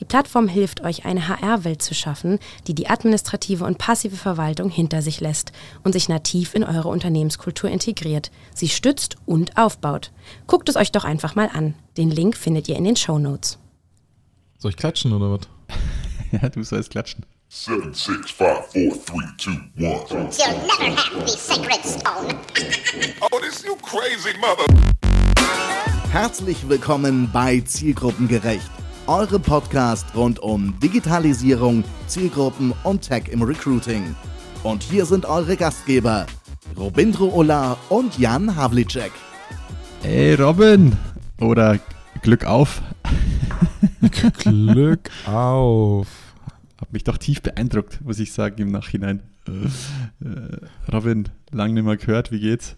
Die Plattform hilft euch, eine HR-Welt zu schaffen, die die administrative und passive Verwaltung hinter sich lässt und sich nativ in eure Unternehmenskultur integriert, sie stützt und aufbaut. Guckt es euch doch einfach mal an. Den Link findet ihr in den Show Notes. Soll ich klatschen oder was? ja, du sollst klatschen. Seven, six, five, four, three, two, one. You'll never have the sacred stone. Oh, this you crazy mother. Herzlich willkommen bei Zielgruppengerecht, eure Podcast rund um Digitalisierung, Zielgruppen und Tech im Recruiting. Und hier sind eure Gastgeber, Robindro Ola und Jan Havlicek. Ey, Robin! Oder Glück auf. Glück auf. Hab mich doch tief beeindruckt, muss ich sagen, im Nachhinein. Äh, Robin, lang nicht mehr gehört, wie geht's?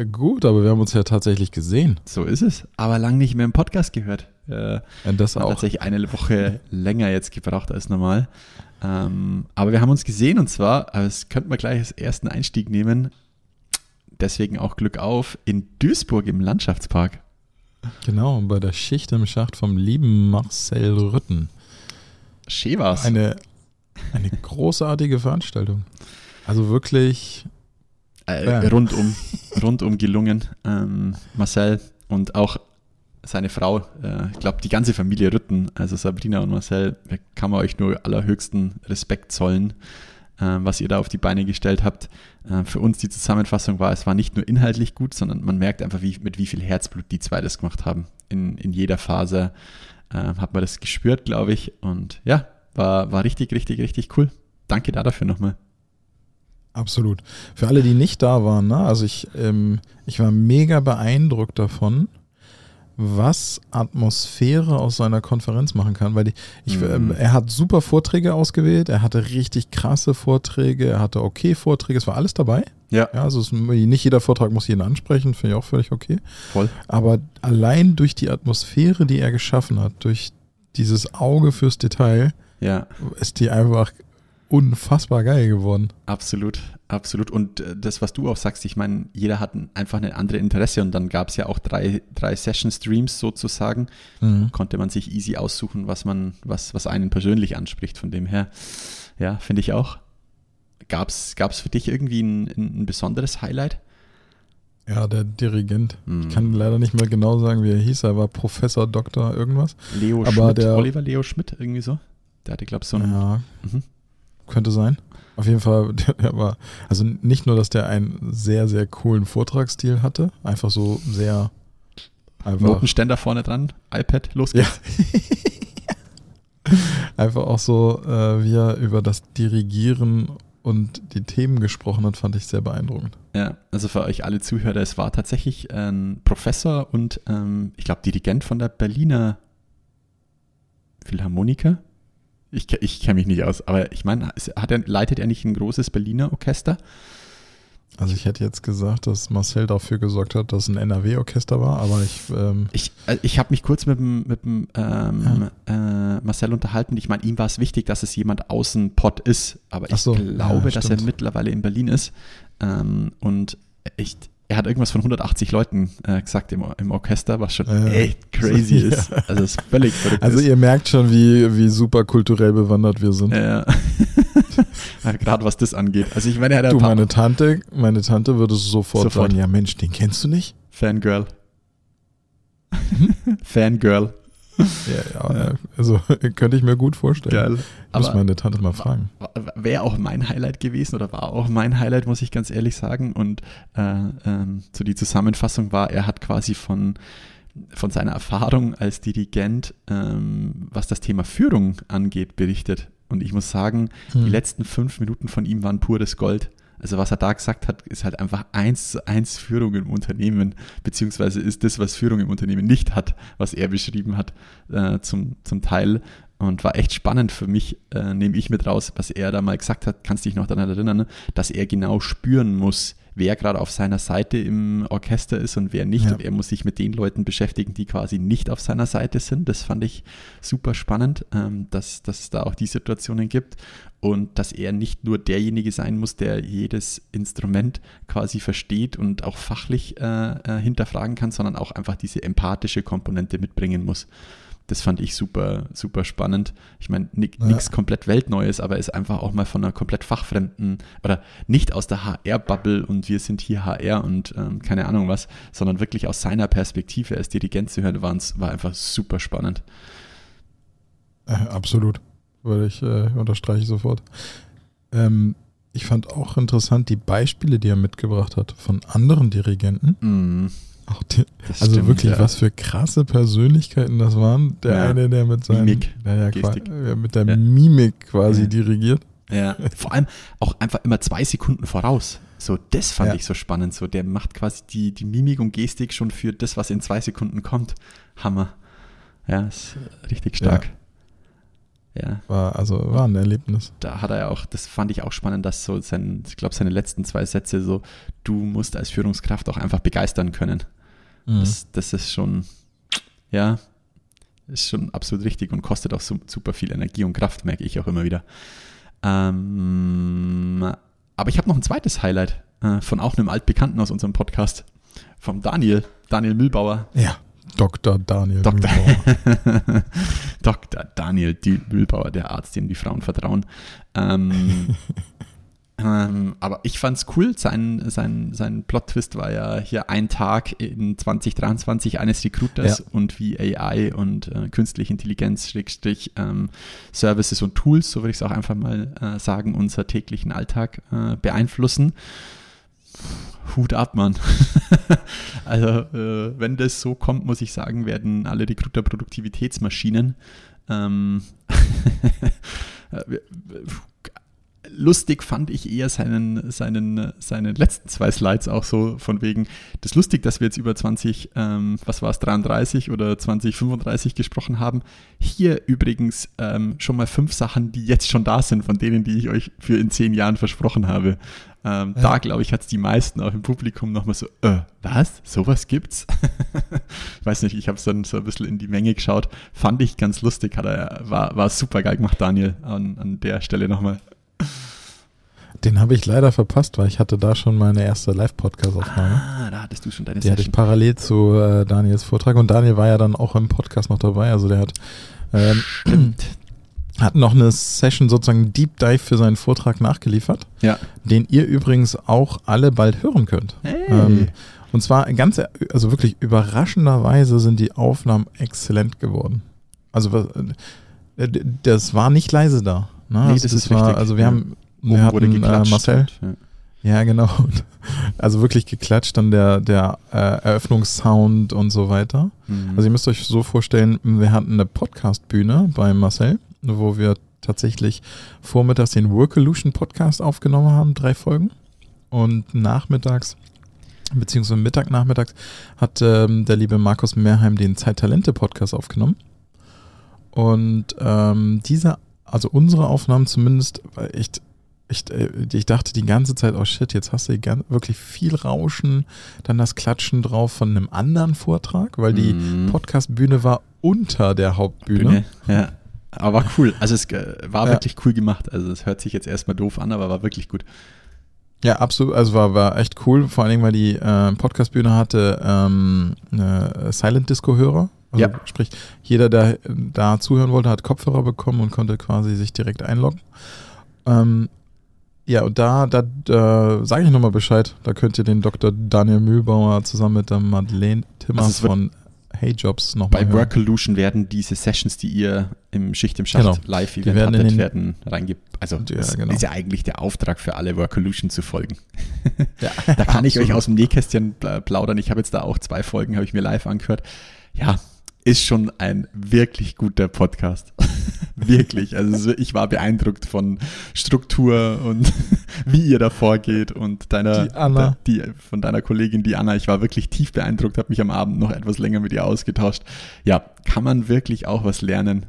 Äh, Gut, aber wir haben uns ja tatsächlich gesehen. So ist es, aber lang nicht mehr im Podcast gehört. Äh, Ja, das hat auch. tatsächlich eine Woche länger jetzt gebraucht als normal. Ähm, aber wir haben uns gesehen und zwar, aber das könnten wir gleich als ersten Einstieg nehmen, deswegen auch Glück auf, in Duisburg im Landschaftspark. Genau, bei der Schicht im Schacht vom lieben Marcel Rütten. Schön war's. Eine, eine großartige Veranstaltung. Also wirklich, Äh, Ja. rundum, rundum gelungen. Ähm, Marcel und auch seine Frau, äh, ich glaube die ganze Familie Rütten, also Sabrina und Marcel, da kann man euch nur allerhöchsten Respekt zollen, äh, was ihr da auf die Beine gestellt habt. Äh, für uns die Zusammenfassung war, es war nicht nur inhaltlich gut, sondern man merkt einfach, wie, mit wie viel Herzblut die zwei das gemacht haben. In, in jeder Phase äh, hat man das gespürt, glaube ich. Und ja, war, war richtig, richtig, richtig cool. Danke da dafür nochmal. Absolut. Für alle, die nicht da waren, ne? also ich, ähm, ich war mega beeindruckt davon, was Atmosphäre aus seiner Konferenz machen kann, weil die, ich, Mhm. ähm, er hat super Vorträge ausgewählt, er hatte richtig krasse Vorträge, er hatte okay Vorträge, es war alles dabei. Ja, Ja, also es, nicht jeder Vortrag muss jeden ansprechen, finde ich auch völlig okay. voll. Aber allein durch die Atmosphäre, die er geschaffen hat, durch dieses Auge fürs Detail, Ja. ist die einfach unfassbar geil geworden. Absolut, absolut. Und äh, das, was du auch sagst, ich meine, jeder hat ein- einfach eine andere Interesse und dann gab es ja auch drei, drei Session-Streams sozusagen. Konnte man sich easy aussuchen, was man, was, was einen persönlich anspricht. Von dem her, ja, finde ich auch. Gab es für dich irgendwie ein, ein, besonderes Highlight? Ja, der Dirigent. Mhm. Ich kann leider nicht mehr genau sagen, wie er hieß. Er war Professor, Doktor, irgendwas. Leo Aber Schmidt, der- Oliver Leo Schmidt, irgendwie so. Der hatte, glaube ich, so ein. Ja, Mhm. Könnte sein. Auf jeden Fall, der, war, also nicht nur, dass der einen sehr, sehr coolen Vortragsstil hatte, einfach so sehr, einfach, Notenständer vorne dran, iPad, los geht's. einfach auch so, äh, wie er über das Dirigieren und die Themen gesprochen hat, fand ich sehr beeindruckend. Ja, also für euch alle Zuhörer, es war tatsächlich ein Professor und ähm, ich glaube Dirigent von der Berliner Philharmoniker. Ich, ich kenne mich nicht aus, aber ich meine, er, leitet er nicht ein großes Berliner Orchester? Also ich hätte jetzt gesagt, dass Marcel dafür gesorgt hat, dass ein NRW-Orchester war, aber ich, ähm, Ich, äh, ich habe mich kurz mit dem, mit dem ähm, äh, Marcel unterhalten. Ich meine, ihm war es wichtig, dass es jemand außen Pod ist, aber ich so, glaube, ja, dass er mittlerweile in Berlin ist. Ähm, und ich, er hat irgendwas von 180 Leuten äh, gesagt im, im Orchester, was schon Ja. echt crazy Ja. ist. Also ist völlig verrückt. also ihr merkt schon, wie, wie super kulturell bewandert wir sind. Ja. Ja, Gerade was das angeht. Also ich meine, er hat Du, meine Tante, meine Tante würde sofort, Sofort. sagen, ja Mensch, den kennst du nicht? Fangirl. Fangirl. Ja, ja, also könnte ich mir gut vorstellen. Geil. Muss Aber meine Tante mal fragen. wäre auch mein Highlight gewesen oder war auch mein Highlight, muss ich ganz ehrlich sagen. Und äh, ähm, so die Zusammenfassung war, er hat quasi von, von seiner Erfahrung als Dirigent, ähm, was das Thema Führung angeht, berichtet. Und ich muss sagen, Hm. die letzten fünf Minuten von ihm waren pures Gold. Also was er da gesagt hat, ist halt einfach eins zu eins Führung im Unternehmen, beziehungsweise ist das, was Führung im Unternehmen nicht hat, was er beschrieben hat, äh, zum, zum Teil. Und war echt spannend für mich, äh, nehme ich mit raus, was er da mal gesagt hat, kannst dich noch daran erinnern, ne? dass er genau spüren muss, wer gerade auf seiner Seite im Orchester ist und wer nicht. Ja. Und er muss sich mit den Leuten beschäftigen, die quasi nicht auf seiner Seite sind. Das fand ich super spannend, ähm, dass, dass es da auch die Situationen gibt und dass er nicht nur derjenige sein muss, der jedes Instrument quasi versteht und auch fachlich äh, äh, hinterfragen kann, sondern auch einfach diese empathische Komponente mitbringen muss. Das fand ich super, super spannend. Ich meine, nichts Ja. komplett Weltneues, aber ist einfach auch mal von einer komplett fachfremden oder nicht aus der HR-Bubble und wir sind hier HR und ähm, keine Ahnung was, sondern wirklich aus seiner Perspektive als Dirigent zu hören, war einfach super spannend. Äh, absolut. Würde ich, äh, unterstreiche ich sofort. Ähm, ich fand auch interessant die Beispiele, die er mitgebracht hat von anderen Dirigenten. Die, das also stimmt, wirklich, ja. was für krasse Persönlichkeiten das waren. Der Ja. eine, der mit seinem, Mimik, der ja, mit der. Mimik quasi dirigiert. Ja, vor allem auch einfach immer zwei Sekunden voraus. So, das fand ich so spannend. So, der macht quasi die, die Mimik und Gestik schon für das, was in zwei Sekunden kommt. Hammer. Ja, ist richtig stark. Ja. War, also war ein Erlebnis. da hat er ja auch, das fand ich auch spannend, dass so sein, ich glaube, seine letzten zwei Sätze so, du musst als Führungskraft auch einfach begeistern können. Mhm. Das, das ist schon, ja, ist schon absolut richtig und kostet auch super viel Energie und Kraft, merke ich auch immer wieder. Ähm, aber ich habe noch ein zweites Highlight äh, von auch einem Altbekannten aus unserem Podcast, vom Daniel, Daniel Mühlbauer. Ja, Dr. Daniel. Dr. Mühlbauer. Dr. Daniel D. Mühlbauer, der Arzt, dem die Frauen vertrauen. Ähm, ähm, aber ich fand's cool. Sein, sein, sein Plot-Twist war ja hier ein Tag in 2023 eines Recruiters Ja. und wie AI und äh, künstliche Intelligenz, Schrägstrich, ähm, Services und Tools, so würde ich es auch einfach mal äh, sagen, unser täglichen Alltag äh, beeinflussen. Hut ab, Mann. also, äh, wenn das so kommt, muss ich sagen, werden alle Recruiter Produktivitätsmaschinen. Ähm, lustig fand ich eher seinen, seinen, seinen letzten zwei Slides auch so von wegen, das ist lustig, dass wir jetzt über 20, ähm, was war es, 33 oder 2035 gesprochen haben. Hier übrigens ähm, schon mal fünf Sachen, die jetzt schon da sind, von denen, die ich euch für in zehn Jahren versprochen habe. Ähm, Ja. Da, glaube ich, hat es die meisten auch im Publikum nochmal so, äh, was? Sowas gibt's? ich weiß nicht, ich habe dann so ein bisschen in die Menge geschaut. Fand ich ganz lustig, hat er, war, war super geil gemacht, Daniel, an, an der Stelle nochmal. Den habe ich leider verpasst, weil ich hatte da schon meine erste Live-Podcast-Aufnahme. Ah, da hattest du schon deine Die hatte ich Session. parallel zu äh, Daniels Vortrag und Daniel war ja dann auch im Podcast noch dabei. Also der hat, ähm, hat noch eine Session sozusagen Deep Dive für seinen Vortrag nachgeliefert, Ja. den ihr übrigens auch alle bald hören könnt. Hey. Ähm, und zwar ganz, also wirklich überraschenderweise sind die Aufnahmen exzellent geworden. Also äh, das war nicht leise da. Ne? Nee, also das ist war, richtig, Also wir ja. haben, Oben wir wurde hatten äh, geklatscht. Marcel, und, ja, genau. Also wirklich geklatscht, dann der, der äh, Eröffnungssound und so weiter. Ja. Mhm. Also ihr müsst euch so vorstellen, wir hatten eine Podcast-Bühne bei Marcel, wo wir tatsächlich vormittags den Workolution Podcast aufgenommen haben, drei Folgen. Und nachmittags, beziehungsweise Mittag, nachmittags, hat ähm, der liebe Markus Mehrheim den Zeittalente Podcast aufgenommen. Und ähm, diese, also unsere Aufnahmen zumindest, war echt, echt, äh, ich dachte die ganze Zeit, oh shit, jetzt hast du die gan- wirklich viel Rauschen, dann das Klatschen drauf von einem anderen Vortrag, weil die Mhm. Podcast-Bühne war unter der Hauptbühne. Bühne. Ja. Aber war cool. Also es äh, war Ja. wirklich cool gemacht. Also es hört sich jetzt erstmal doof an, aber war wirklich gut. Ja, absolut. Also war, war echt cool. Vor allen Dingen, weil die äh, Podcast-Bühne hatte ähm, eine Silent-Disco-Hörer. Also Ja. sprich, jeder, der da zuhören wollte, hat Kopfhörer bekommen und konnte quasi sich direkt einloggen. Ähm, ja, und da, da, da sage ich nochmal Bescheid. Da könnt ihr den Dr. Daniel Mühlbauer zusammen mit der Madeleine Timmer Also von Hey Jobs nochmal Bei hören. Workolution werden diese Sessions, die ihr im Schicht im Schacht Genau. Live-Event werden in hattet, den- werden reinge... Also Ja, das genau. ist ja eigentlich der Auftrag für alle, Workolution zu folgen. Ja, Da kann ich euch aus dem Nähkästchen pla- plaudern. Ich habe jetzt da auch zwei Folgen, habe ich mir live angehört. Ja, ist schon ein wirklich guter Podcast. wirklich. Also so- ich war beeindruckt von Struktur und wie ihr da vorgeht und deiner Die Anna. Die, von deiner Kollegin, die Anna. Ich war wirklich tief beeindruckt, habe mich am Abend noch etwas länger mit ihr ausgetauscht. Ja, kann man wirklich auch was lernen.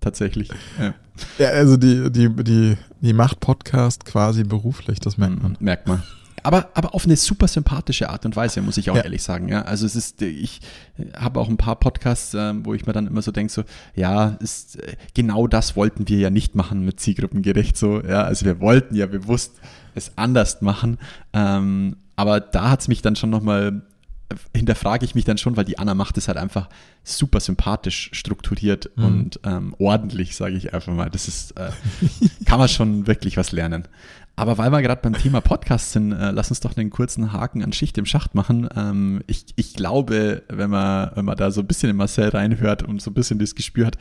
Tatsächlich. Ja. Ja, also die, die, die, die macht Podcast quasi beruflich, das merkt man. Merkt man. Aber, aber auf eine super sympathische Art und Weise, muss ich auch Ja. ehrlich sagen. Ja, also es ist, ich habe auch ein paar Podcasts, ähm, wo ich mir dann immer so denke, so, ja, ist, äh, genau das wollten wir ja nicht machen mit Zielgruppengerecht, so, ja, also wir wollten ja bewusst es anders machen, ähm, aber da hat es mich dann schon nochmal hinterfrage ich mich dann schon, weil die Anna macht es halt einfach super sympathisch strukturiert Mhm. und ähm, ordentlich, sage ich einfach mal. Das ist, äh, kann man schon wirklich was lernen. Aber weil wir gerade beim Thema Podcast sind, äh, lass uns doch einen kurzen Haken an Schicht im Schacht machen. Ähm, ich, ich glaube, wenn man, wenn man da so ein bisschen in Marcel reinhört und so ein bisschen das Gespür hat,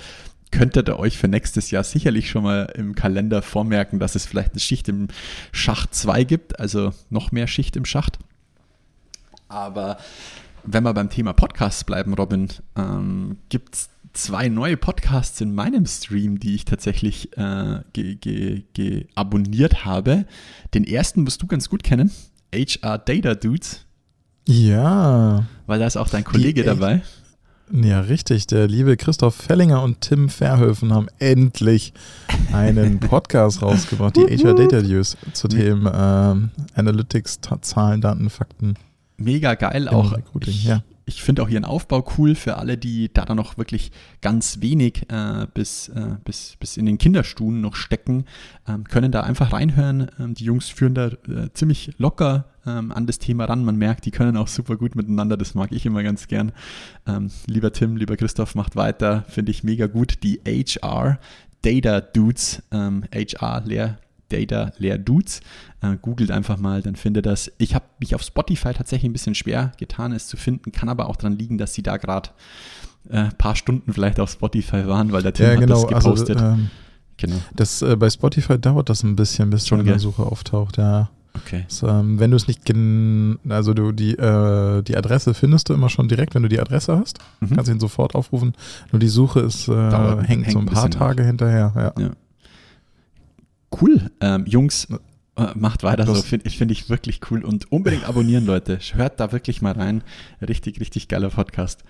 könntet ihr euch für nächstes Jahr sicherlich schon mal im Kalender vormerken, dass es vielleicht eine Schicht im Schacht 2 gibt, also noch mehr Schicht im Schacht. Aber wenn wir beim Thema Podcasts bleiben, Robin, ähm, gibt es zwei neue Podcasts in meinem Stream, die ich tatsächlich äh, ge ge ge abonniert habe. Den ersten musst du ganz gut kennen, HR Data Dudes, Ja. weil da ist auch dein Kollege Die- dabei. Ja, richtig. Der liebe Christoph Fellinger und Tim Verhöfen haben endlich einen Podcast rausgebracht, die HR Data News zu Themen ähm, Analytics, Zahlen, Daten, Fakten. Mega geil Im auch. Ich ja. Ich finde auch ihren Aufbau cool für alle, die da dann noch wirklich ganz wenig äh, bis, äh, bis, bis in den Kinderstuhen noch stecken, ähm, können da einfach reinhören. Ähm, die Jungs führen da äh, ziemlich locker ähm, an das Thema ran. Man merkt, die können auch super gut miteinander. Das mag ich immer ganz gern. Ähm, lieber Tim, lieber Christoph, macht weiter. Finde ich mega gut. Die HR Data Dudes, ähm, HR leer Data Leer Dudes. Äh, googelt einfach mal, dann findet das. Ich habe mich auf Spotify tatsächlich ein bisschen schwer getan, es zu finden, kann aber auch daran liegen, dass sie da gerade ein äh, paar Stunden vielleicht auf Spotify waren, weil der Tim Ja, hat genau. das Also, gepostet. ähm, genau, das, äh, bei Spotify dauert das ein bisschen, bis Schon, schon in der gell? Suche auftaucht. Ja. okay. Das, ähm, wenn du es nicht, gen also du die, äh, die Adresse findest du immer schon direkt, wenn du die Adresse hast. Mhm. Kannst ihn sofort aufrufen. Nur die Suche ist, äh, hängt, hängt so ein ein paar Tage hinterher. Ja. Cool. Ähm, Jungs, macht weiter so. Los. Finde ich, find ich wirklich cool. Und unbedingt abonnieren, Leute. Hört da wirklich mal rein. Richtig, richtig geiler Podcast.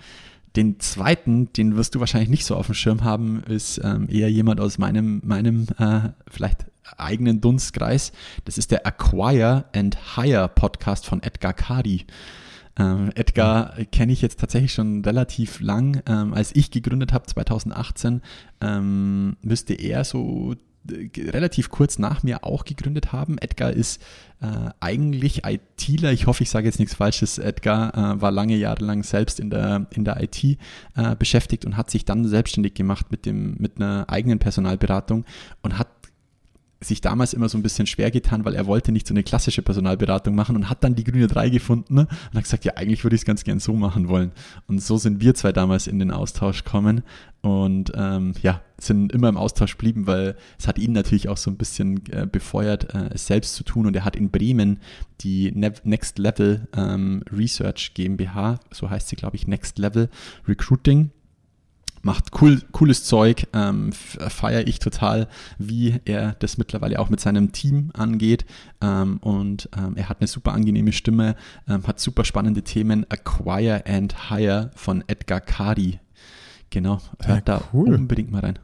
Den zweiten, den wirst du wahrscheinlich nicht so auf dem Schirm haben, ist ähm, eher jemand aus meinem, meinem äh, vielleicht eigenen Dunstkreis. Das ist der Acquire and Hire Podcast von Edgar Cady. Ähm, Edgar kenne ich jetzt tatsächlich schon relativ lang. Ähm, als ich gegründet habe, 2018, ähm, müsste er so äh, relativ kurz nach mir auch gegründet haben. Edgar ist äh, eigentlich ITler. Ich hoffe, ich sage jetzt nichts Falsches. Edgar äh, war lange Jahre lang selbst in der, in der IT äh, beschäftigt und hat sich dann selbstständig gemacht mit, dem, mit einer eigenen Personalberatung und hat sich damals immer so ein bisschen schwer getan, weil er wollte nicht so eine klassische Personalberatung machen und hat dann die grüne 3 gefunden ne? und hat gesagt, ja, eigentlich würde ich es ganz gern so machen wollen. Und so sind wir zwei damals in den Austausch gekommen und ähm, ja, sind immer im Austausch geblieben, weil es hat ihn natürlich auch so ein bisschen äh, befeuert, äh, es selbst zu tun und er hat in Bremen die ne Next Level ähm, Research GmbH, so heißt sie, glaube ich, Next Level Recruiting macht cool, cooles Zeug, ähm, feiere ich total, wie er das mittlerweile auch mit seinem Team angeht. Ähm, und ähm, er hat eine super angenehme Stimme, ähm, hat super spannende Themen. Acquire and Hire von Edgar Cady. Genau, hört Ja, da cool. unbedingt mal rein.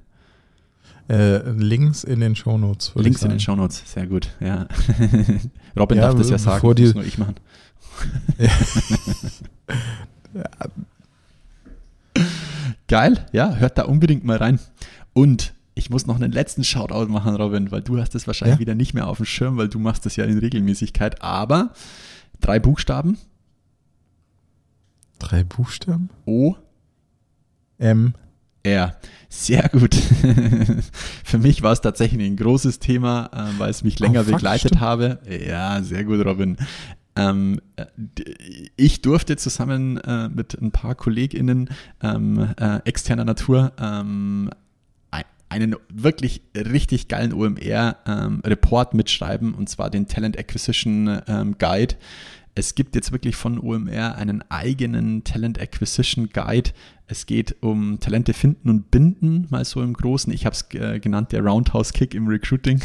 Äh, Links in den Shownotes. Links in den. Shownotes, sehr gut. Ja. Robin Ja, darf das ja sagen, die- muss nur ich machen. Geil, ja, hört da unbedingt mal rein. Und ich muss noch einen letzten Shoutout machen, Robin, weil du hast das wahrscheinlich Ja. wieder nicht mehr auf dem Schirm, weil du machst das ja in Regelmäßigkeit. Aber drei Buchstaben, Drei Buchstaben? O, M. R. Sehr gut. Für mich war es tatsächlich ein großes Thema, äh, weil es mich länger Oh, fuck, begleitet stimmt. habe. Ja, sehr gut, Robin. Ähm, äh, ich durfte zusammen äh, mit ein paar KollegInnen ähm, äh, externer Natur ähm, ein- einen wirklich richtig geilen OMR-Report mitschreiben, und zwar den Talent Acquisition ähm, Guide. Es gibt jetzt wirklich von OMR einen eigenen Talent Acquisition Guide. Es geht um Talente finden und binden, mal so im Großen. Ich habe es äh, genannt, der Roundhouse Kick im Recruiting.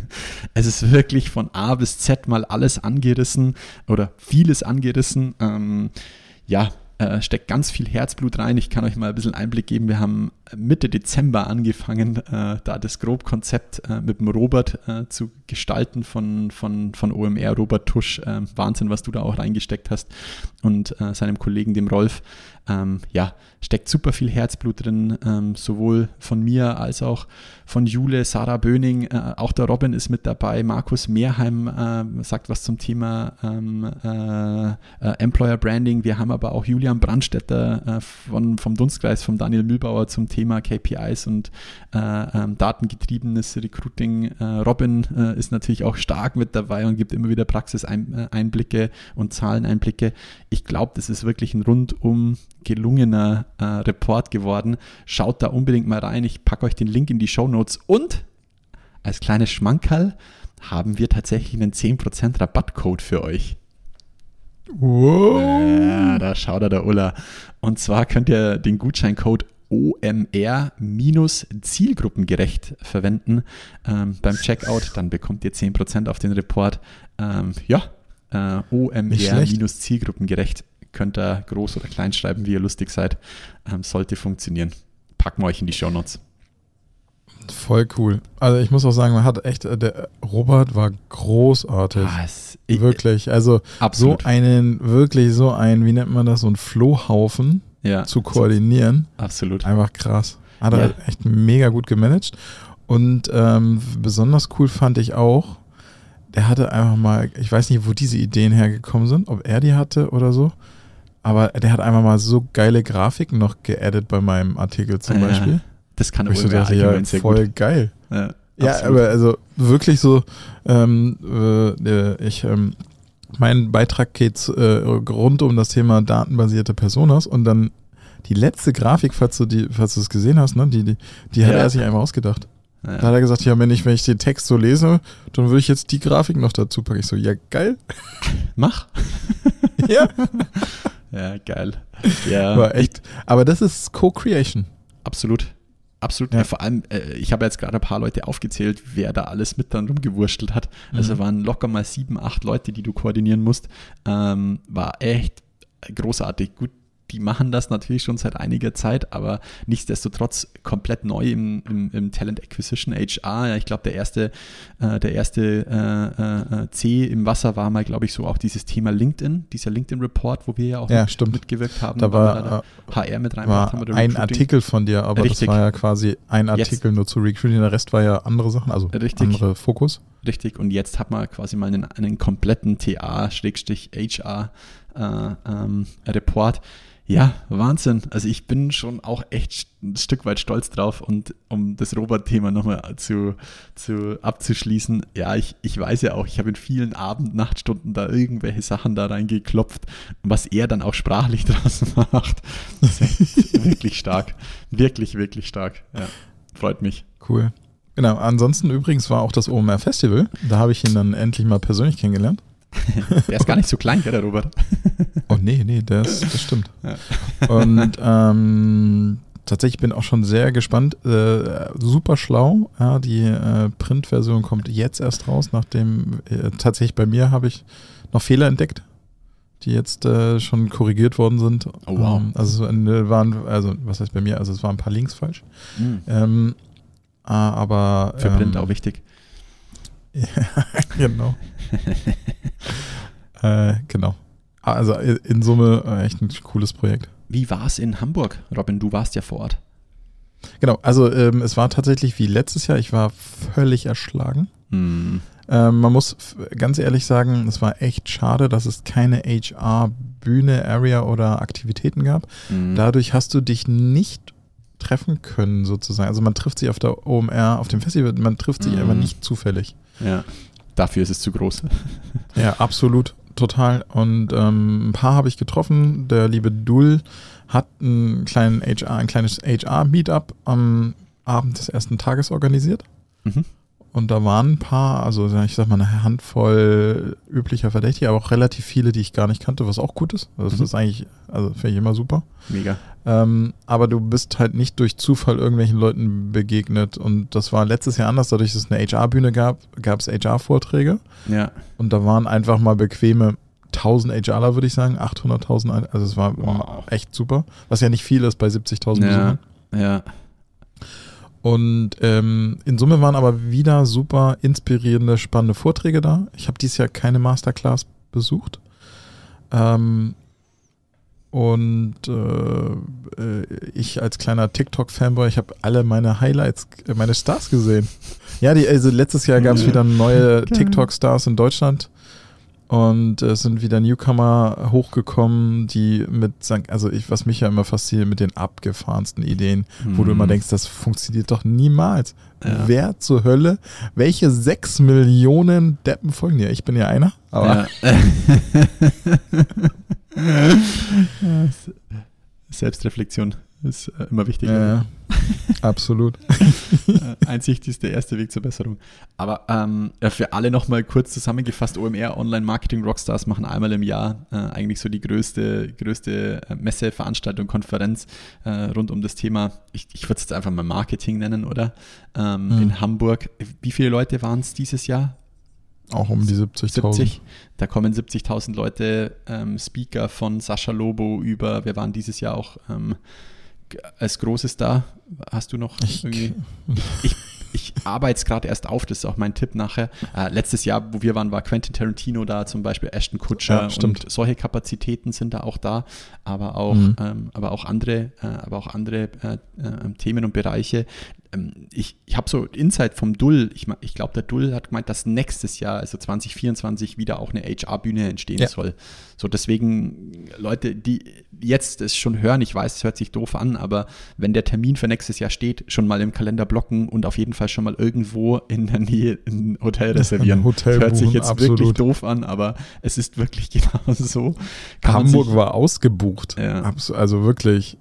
es ist wirklich von A bis Z mal alles angerissen oder vieles angerissen. Ähm, ja, äh, steckt ganz viel Herzblut rein. Ich kann euch mal ein bisschen Einblick geben. Wir haben Mitte Dezember angefangen, äh, da das Grobkonzept äh, mit dem Robert äh, zu gestalten von, von, von OMR, Robert Tusch. Äh, Wahnsinn, was du da auch reingesteckt hast. Und äh, seinem Kollegen, dem Rolf. Ähm, ja, steckt super viel Herzblut drin, ähm, sowohl von mir als auch von Jule, Sarah Böning, äh, auch der Robin ist mit dabei, Markus Mehrheim sagt was zum Thema ähm, äh, äh Employer Branding. Wir haben aber auch Julian Brandstetter äh, von, vom Dunstkreis, vom Daniel Mühlbauer zum Thema KPIs und äh, ähm, datengetriebenes Recruiting. Robin ist natürlich auch stark mit dabei und gibt immer wieder Praxiseinblicke und Zahleneinblicke. Ich glaube, das ist wirklich ein rundum gelungener äh, Report geworden. Schaut da unbedingt mal rein. Ich packe euch den Link in die Show Notes und als kleines Schmankerl haben wir tatsächlich einen 10% Rabattcode für euch. Wow. Ja, da schaut er der Ulla. Und zwar könnt ihr den Gutscheincode OMR-zielgruppengerecht verwenden ähm, beim Checkout. Dann bekommt ihr 10% auf den Report. Ähm, ja, äh, OMR-zielgruppengerecht könnt ihr groß oder klein schreiben, wie ihr lustig seid. Ähm, sollte funktionieren. Packen wir euch in die Show Notes. Voll cool. Also ich muss auch sagen, man hat echt, äh, der Robert war großartig. Was? Ich, wirklich. Also absolut. so einen, wirklich so einen, wie nennt man das, so einen Flohhaufen ja, zu koordinieren. Absolut. Einfach krass. Hat er echt mega gut gemanagt. Und ähm, besonders cool fand ich auch, der hatte einfach mal, ich weiß nicht, wo diese Ideen hergekommen sind, ob er die hatte oder so. Aber der hat einfach mal so geile Grafiken noch geaddet bei meinem Artikel zum ja, Beispiel. Das kann aber so dachte, ja, voll gut. geil. Ja, ja aber also wirklich so, ähm, äh, ich, ähm, mein Beitrag geht äh, rund um das Thema datenbasierte Personas und dann die letzte Grafik, falls du die, falls du es gesehen hast, ne, die, die, die hat er sich einfach ausgedacht. Ja. Da hat er gesagt, ja, wenn ich, wenn ich den Text so lese, dann würde ich jetzt die Grafik noch dazu packen. Ich so, ja, geil. Mach. ja. Ja, geil. Ja. War echt. Aber das ist Co-Creation. Absolut. Absolut. Ja. Vor allem, äh, ich habe jetzt gerade ein paar Leute aufgezählt, wer da alles mit dann rumgewurschtelt hat. Also mhm. waren locker mal sieben, acht Leute, die du koordinieren musst. Ähm, war echt großartig. Gut, die machen das natürlich schon seit einiger Zeit, aber nichtsdestotrotz komplett neu im, im, im Talent Acquisition HR. Ja, ich glaube, der erste, äh, der erste äh, äh, C im Wasser war mal, glaube ich, so auch dieses Thema LinkedIn, dieser LinkedIn-Report, wo wir ja auch ja, mit, mitgewirkt haben. Da war HR äh, mit reingebracht haben. ein Artikel von dir, aber Richtig. das war ja quasi ein Artikel jetzt. nur zu Recruiting, der Rest war ja andere Sachen, also Richtig. andere Fokus. Richtig, und jetzt hat man quasi mal einen, einen kompletten TA-HR äh, ähm, Report ja, Wahnsinn. Also ich bin schon auch echt ein Stück weit stolz drauf und um das Robert-Thema nochmal zu, zu abzuschließen, ja, ich, ich weiß ja auch, ich habe in vielen Abend, Nachtstunden da irgendwelche Sachen da reingeklopft, was er dann auch sprachlich draus macht. Wirklich stark. Wirklich, wirklich stark. Ja, freut mich. Cool. Genau, ansonsten übrigens war auch das OMR Festival. Da habe ich ihn dann endlich mal persönlich kennengelernt. Der ist gar nicht so klein, gell, der Robert? oh nee, nee, das, das stimmt. Und ähm, tatsächlich bin auch schon sehr gespannt. Äh, super schlau. Ja, die äh, Print-Version kommt jetzt erst raus, nachdem äh, tatsächlich bei mir habe ich noch Fehler entdeckt, die jetzt äh, schon korrigiert worden sind. Oh, wow. Ähm, also waren, also was heißt bei mir? Also es waren ein paar Links falsch. Mhm. Ähm, aber für Print ähm, auch wichtig. Ja, genau. äh, genau. Also in Summe äh, echt ein cooles Projekt. Wie war es in Hamburg, Robin? Du warst ja vor Ort. Genau, also ähm, es war tatsächlich wie letztes Jahr, ich war völlig erschlagen. Hm. Ähm, man muss ganz ehrlich sagen, es war echt schade, dass es keine HR-Bühne, Area oder Aktivitäten gab. Hm. Dadurch hast du dich nicht treffen können, sozusagen. Also man trifft sich auf der OMR, auf dem Festival, man trifft sich hm. einfach nicht zufällig. Ja, dafür ist es zu groß. ja, absolut, total. Und ähm, ein paar habe ich getroffen. Der liebe Dull hat einen kleinen HR, ein kleines HR-Meetup am Abend des ersten Tages organisiert. Mhm. Und da waren ein paar, also ich sag mal eine Handvoll üblicher Verdächtiger, aber auch relativ viele, die ich gar nicht kannte, was auch gut ist. Also das mhm. ist eigentlich, also finde ich immer super. Mega. Ähm, aber du bist halt nicht durch Zufall irgendwelchen Leuten begegnet. Und das war letztes Jahr anders, dadurch, dass es eine HR-Bühne gab, gab es HR-Vorträge. Ja. Und da waren einfach mal bequeme 1000 HRler, würde ich sagen, 800.000, ein- also es war Wow. echt super, was ja nicht viel ist bei 70.000 Ja, Besuchern. ja. Und ähm, in Summe waren aber wieder super inspirierende, spannende Vorträge da. Ich habe dieses Jahr keine Masterclass besucht. Ähm, und äh, äh, ich als kleiner TikTok-Fanboy, ich habe alle meine Highlights, äh, meine Stars gesehen. Ja, die, also letztes Jahr gab es wieder neue TikTok-Stars in Deutschland. Und es sind wieder Newcomer hochgekommen, die mit, also ich, was mich ja immer fasziniert, mit den abgefahrensten Ideen, wo du Mhm. immer denkst, das funktioniert doch niemals. Ja. Wer zur Hölle, welche sechs Millionen Deppen folgen dir? Ich bin ja einer, aber Ja. Selbstreflexion ist äh, immer wichtig. ja, ja, absolut. Äh, Einsicht ist der erste Weg zur Besserung. Aber ähm, für alle nochmal kurz zusammengefasst, OMR, Online-Marketing Rockstars machen einmal im Jahr äh, eigentlich so die größte, größte äh, Messe, Veranstaltung, Konferenz äh, rund um das Thema, ich, ich würde es jetzt einfach mal Marketing nennen, oder? Ähm, Mhm. In Hamburg. Wie viele Leute waren es dieses Jahr? Auch um die 70.000. 70. Da kommen 70.000 Leute, ähm, Speaker von Sascha Lobo über, wir waren dieses Jahr auch ähm, als großes da. Hast du noch Ich- irgendwie? Ich, ich arbeite es gerade erst auf, das ist auch mein Tipp nachher. Äh, letztes Jahr, wo wir waren, war Quentin Tarantino da, zum Beispiel Ashton Kutscher Ja, stimmt. und solche Kapazitäten sind da auch da, aber auch, Mhm. ähm, aber auch andere, äh, aber auch andere äh, äh, Themen und Bereiche. Ähm, ich ich habe so Insight vom Dull, ich, ich glaube, der Dull hat gemeint, dass nächstes Jahr, also 2024, wieder auch eine HR-Bühne entstehen Ja. soll. So deswegen, Leute, die jetzt es schon hören, ich weiß, es hört sich doof an, aber wenn der Termin für nächstes Jahr steht, schon mal im Kalender blocken und auf jeden Fall schon mal irgendwo in der Nähe ein Hotel reservieren. Ein Hotel hört sich jetzt absolut. wirklich doof an, aber es ist wirklich genau so. Kann Hamburg sich- war ausgebucht. Ja. Also wirklich,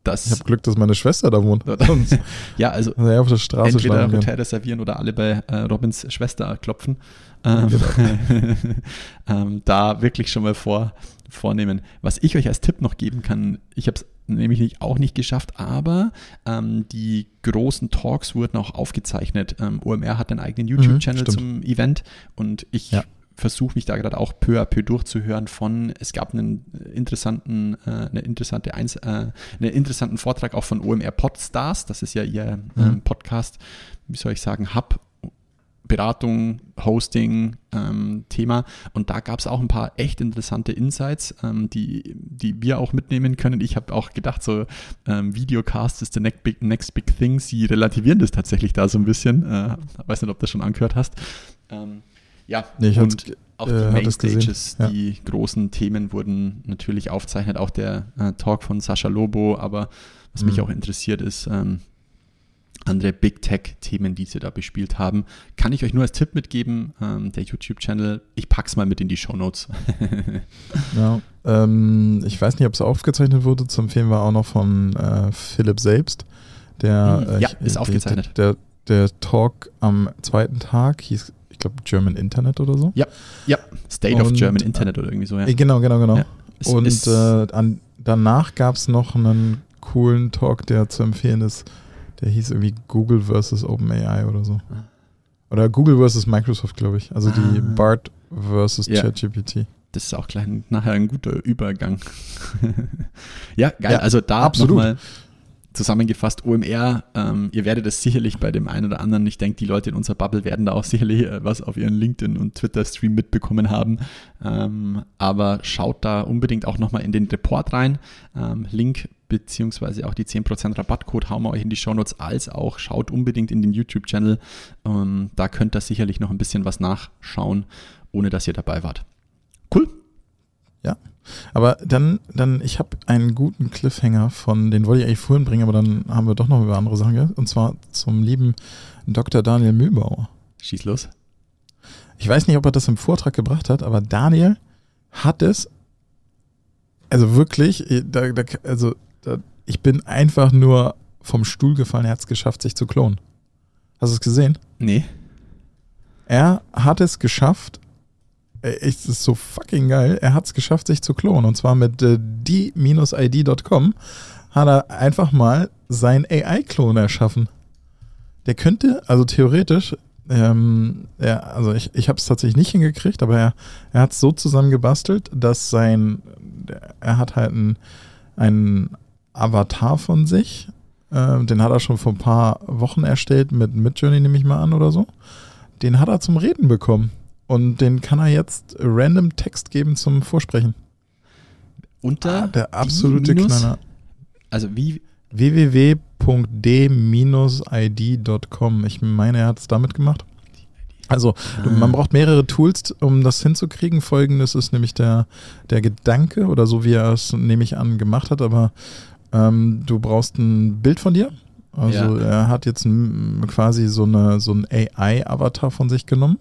ich das, habe Glück, dass meine Schwester da wohnt. Ja, also er auf der Straße entweder. Hotel reservieren oder alle bei äh, Robins Schwester klopfen. Ähm, ähm, da wirklich schon mal vor, vornehmen. Was ich euch als Tipp noch geben kann, ich habe es nämlich nicht, auch nicht geschafft, aber ähm, die großen Talks wurden auch aufgezeichnet. Ähm, OMR hat einen eigenen YouTube-Channel stimmt. zum Event und ich Ja. Versuche mich da gerade auch peu à peu durchzuhören von, es gab einen interessanten, äh, eine interessante Eins, äh, einen interessanten Vortrag auch von OMR Podstars, das ist ja ihr Mhm. ähm, Podcast, wie soll ich sagen, Hub, Beratung, Hosting, ähm, Thema. Und da gab es auch ein paar echt interessante Insights, ähm, die, die wir auch mitnehmen können. Ich habe auch gedacht, so ähm, Videocast ist the next big, next big thing. Sie relativieren das tatsächlich da so ein bisschen. Äh, weiß nicht, ob du das schon angehört hast. Ähm, ja, Nee, und hab's- auch äh, die. Mainstages, Ja. die großen Themen wurden natürlich aufzeichnet. Auch der äh, Talk von Sascha Lobo. Aber was mich Mhm. auch interessiert ist, ähm, andere Big Tech-Themen, die sie da bespielt haben. Kann ich euch nur als Tipp mitgeben, ähm, der YouTube-Channel, ich pack's mal mit in die Shownotes. Ja, ähm, ich weiß nicht, ob es aufgezeichnet wurde. Zu empfehlen war auch noch von äh, Philipp selbst. Der, Hm, äh, ja, ich- ist aufgezeichnet. Der, der, der Talk am zweiten Tag hieß, glaube, German Internet oder so. ja, ja, State of Und, German äh, Internet oder irgendwie so, ja. Äh, Genau, genau, genau. Ja, es Und ist- äh, an, danach gab es noch einen coolen Talk, der zu empfehlen ist. Der hieß irgendwie Google versus OpenAI oder so. Ah. Oder Google versus Microsoft, glaube ich. Also die Ah. BART versus Ja. ChatGPT. Das ist auch gleich nachher ein guter Übergang. ja, geil. Ja, also da absolut. nochmal zusammengefasst, OMR, ähm, ihr werdet es sicherlich bei dem einen oder anderen, ich denke, die Leute in unserer Bubble werden da auch sicherlich äh, was auf ihren LinkedIn- und Twitter-Stream mitbekommen haben. Ähm, aber schaut da unbedingt auch nochmal in den Report rein. Ähm, Link beziehungsweise auch die 10% Rabattcode hauen wir euch in die Shownotes, als auch schaut unbedingt in den YouTube-Channel. Ähm, da könnt ihr sicherlich noch ein bisschen was nachschauen, ohne dass ihr dabei wart. Cool. Aber dann, dann ich habe einen guten Cliffhanger von, den wollte ich eigentlich vorhin bringen, aber dann haben wir doch noch über andere Sachen gehört. Und zwar zum lieben Dr. Daniel Mühlbauer. Schieß los. Ich weiß nicht, ob er das im Vortrag gebracht hat, aber Daniel hat es, also wirklich, eh, da, da, also da, ich bin einfach nur vom Stuhl gefallen, er hat es geschafft, sich zu klonen. Hast du es gesehen? Nee. Er hat es geschafft, äh, es ist so fucking geil, er hat es geschafft, sich zu klonen. Und zwar mit äh, die-id.com hat er einfach mal sein AI-Klon erschaffen. Der könnte, also theoretisch, ähm, er, also ich, ich habe es tatsächlich nicht hingekriegt, aber er, er hat es so zusammengebastelt, dass sein, er hat halt einen, einen Avatar von sich, äh, den hat er schon vor ein paar Wochen erstellt, mit Midjourney nehme ich mal an oder so. Den hat er zum Reden bekommen. Und den kann er jetzt random Text geben zum Vorsprechen. Unter Ah, der absolute minus- Knaller. Also wie, www.d-id.com. Ich meine, er hat es damit gemacht. Also, du, man braucht mehrere Tools, um das hinzukriegen. Folgendes ist nämlich der, der Gedanke oder so, wie er es, nehme ich an, gemacht hat. Aber ähm, du brauchst ein Bild von dir. Also, Ja. er hat jetzt quasi so, eine, so ein AI-Avatar von sich genommen.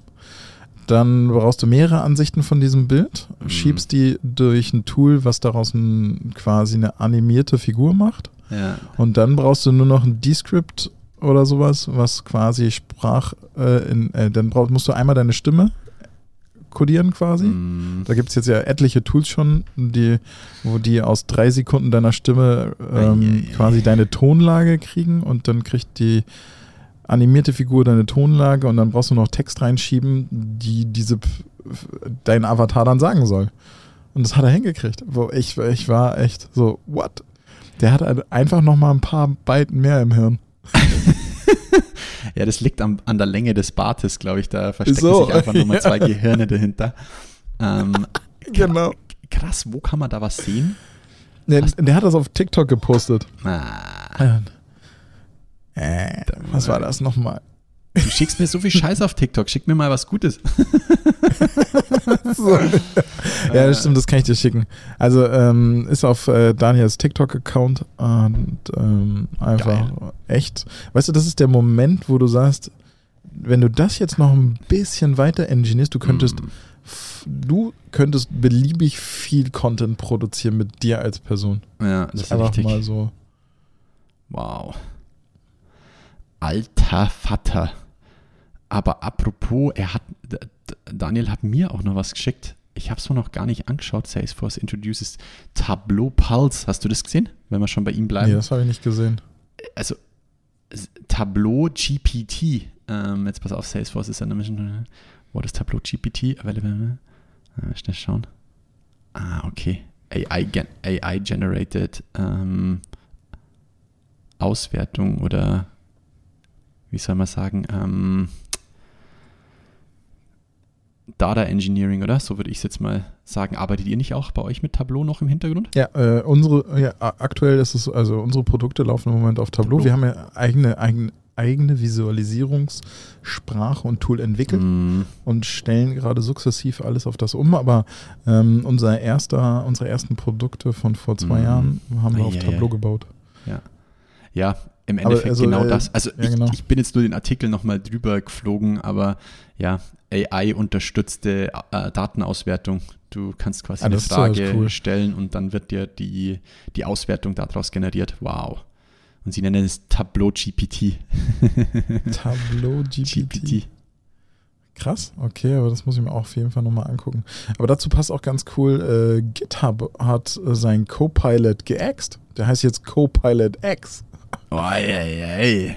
Dann brauchst du mehrere Ansichten von diesem Bild, Mhm. schiebst die durch ein Tool, was daraus ein, quasi eine animierte Figur macht. ja, Und dann brauchst du nur noch ein Descript oder sowas, was quasi Sprach, äh, in, äh, dann brauchst, musst du einmal deine Stimme kodieren quasi. mm, Da gibt es jetzt ja etliche Tools schon, die, wo die aus drei Sekunden deiner Stimme ähm, Eieiei. quasi deine Tonlage kriegen und dann kriegt die animierte Figur deine Tonlage und dann brauchst du noch Text reinschieben, die diese dein Avatar dann sagen soll. Und das hat er hingekriegt. Wo ich, ich war echt so, what? Der hat einfach noch mal ein paar Byte mehr im Hirn. ja, das liegt am, an der Länge des Bartes, glaube ich. Da verstecken So, sich einfach nochmal ja. zwei Gehirne dahinter. Ähm, Genau. krass, wo kann man da was sehen? Der, der hat das auf TikTok gepostet. Ah, Äh, was war das nochmal? du schickst mir so viel Scheiß auf TikTok. Schick mir mal was Gutes. So. ja, das stimmt, das kann ich dir schicken. Also ähm, ist auf äh, Daniels TikTok-Account und ähm, einfach echt. Weißt du, das ist der Moment, wo du sagst, wenn du das jetzt noch ein bisschen weiter engineerst, du könntest, Mm. f- du könntest beliebig viel Content produzieren mit dir als Person. Ja, das ist Einfach richtig. mal so. Wow. Alter Vater. Aber apropos, er hat, Daniel hat mir auch noch was geschickt. Ich habe es mir noch gar nicht angeschaut. Salesforce introduces Tableau Pulse. Hast du das gesehen? Wenn wir schon bei ihm bleiben. Nee, das habe ich nicht gesehen. also Tableau GPT. Ähm, jetzt pass auf, Salesforce ist ja nämlich schon. What is Tableau GPT available? Äh, schnell schauen. Ah, okay. AI, AI generated ähm, Auswertung oder wie soll man sagen? Ähm, Data Engineering, oder? So würde ich es jetzt mal sagen. Arbeitet ihr nicht auch bei euch mit Tableau noch im Hintergrund? Ja, äh, unsere, ja, aktuell ist es, also unsere Produkte laufen im Moment auf Tableau. Tableau. Wir haben ja eigene, eigene, eigene Visualisierungssprache und Tool entwickelt. Mm, und stellen gerade sukzessiv alles auf das um. Aber ähm, unser erster, unsere ersten Produkte von vor zwei Mhm. Jahren haben wir auf Eieiei. Tableau gebaut. Ja, im Endeffekt also, genau äh, das. Also ja, ich, genau. ich bin jetzt nur den Artikel nochmal drüber geflogen, aber ja, AI-unterstützte äh, Datenauswertung. Du kannst quasi Ah, eine Frage cool. stellen und dann wird dir die, die Auswertung daraus generiert. Wow. Und sie nennen es Tableau GPT. Tableau GPT. Krass, okay, aber das muss ich mir auch auf jeden Fall nochmal angucken. Aber dazu passt auch ganz cool, äh, GitHub hat äh, sein Copilot geäxt. Der heißt jetzt Copilot X. Ey.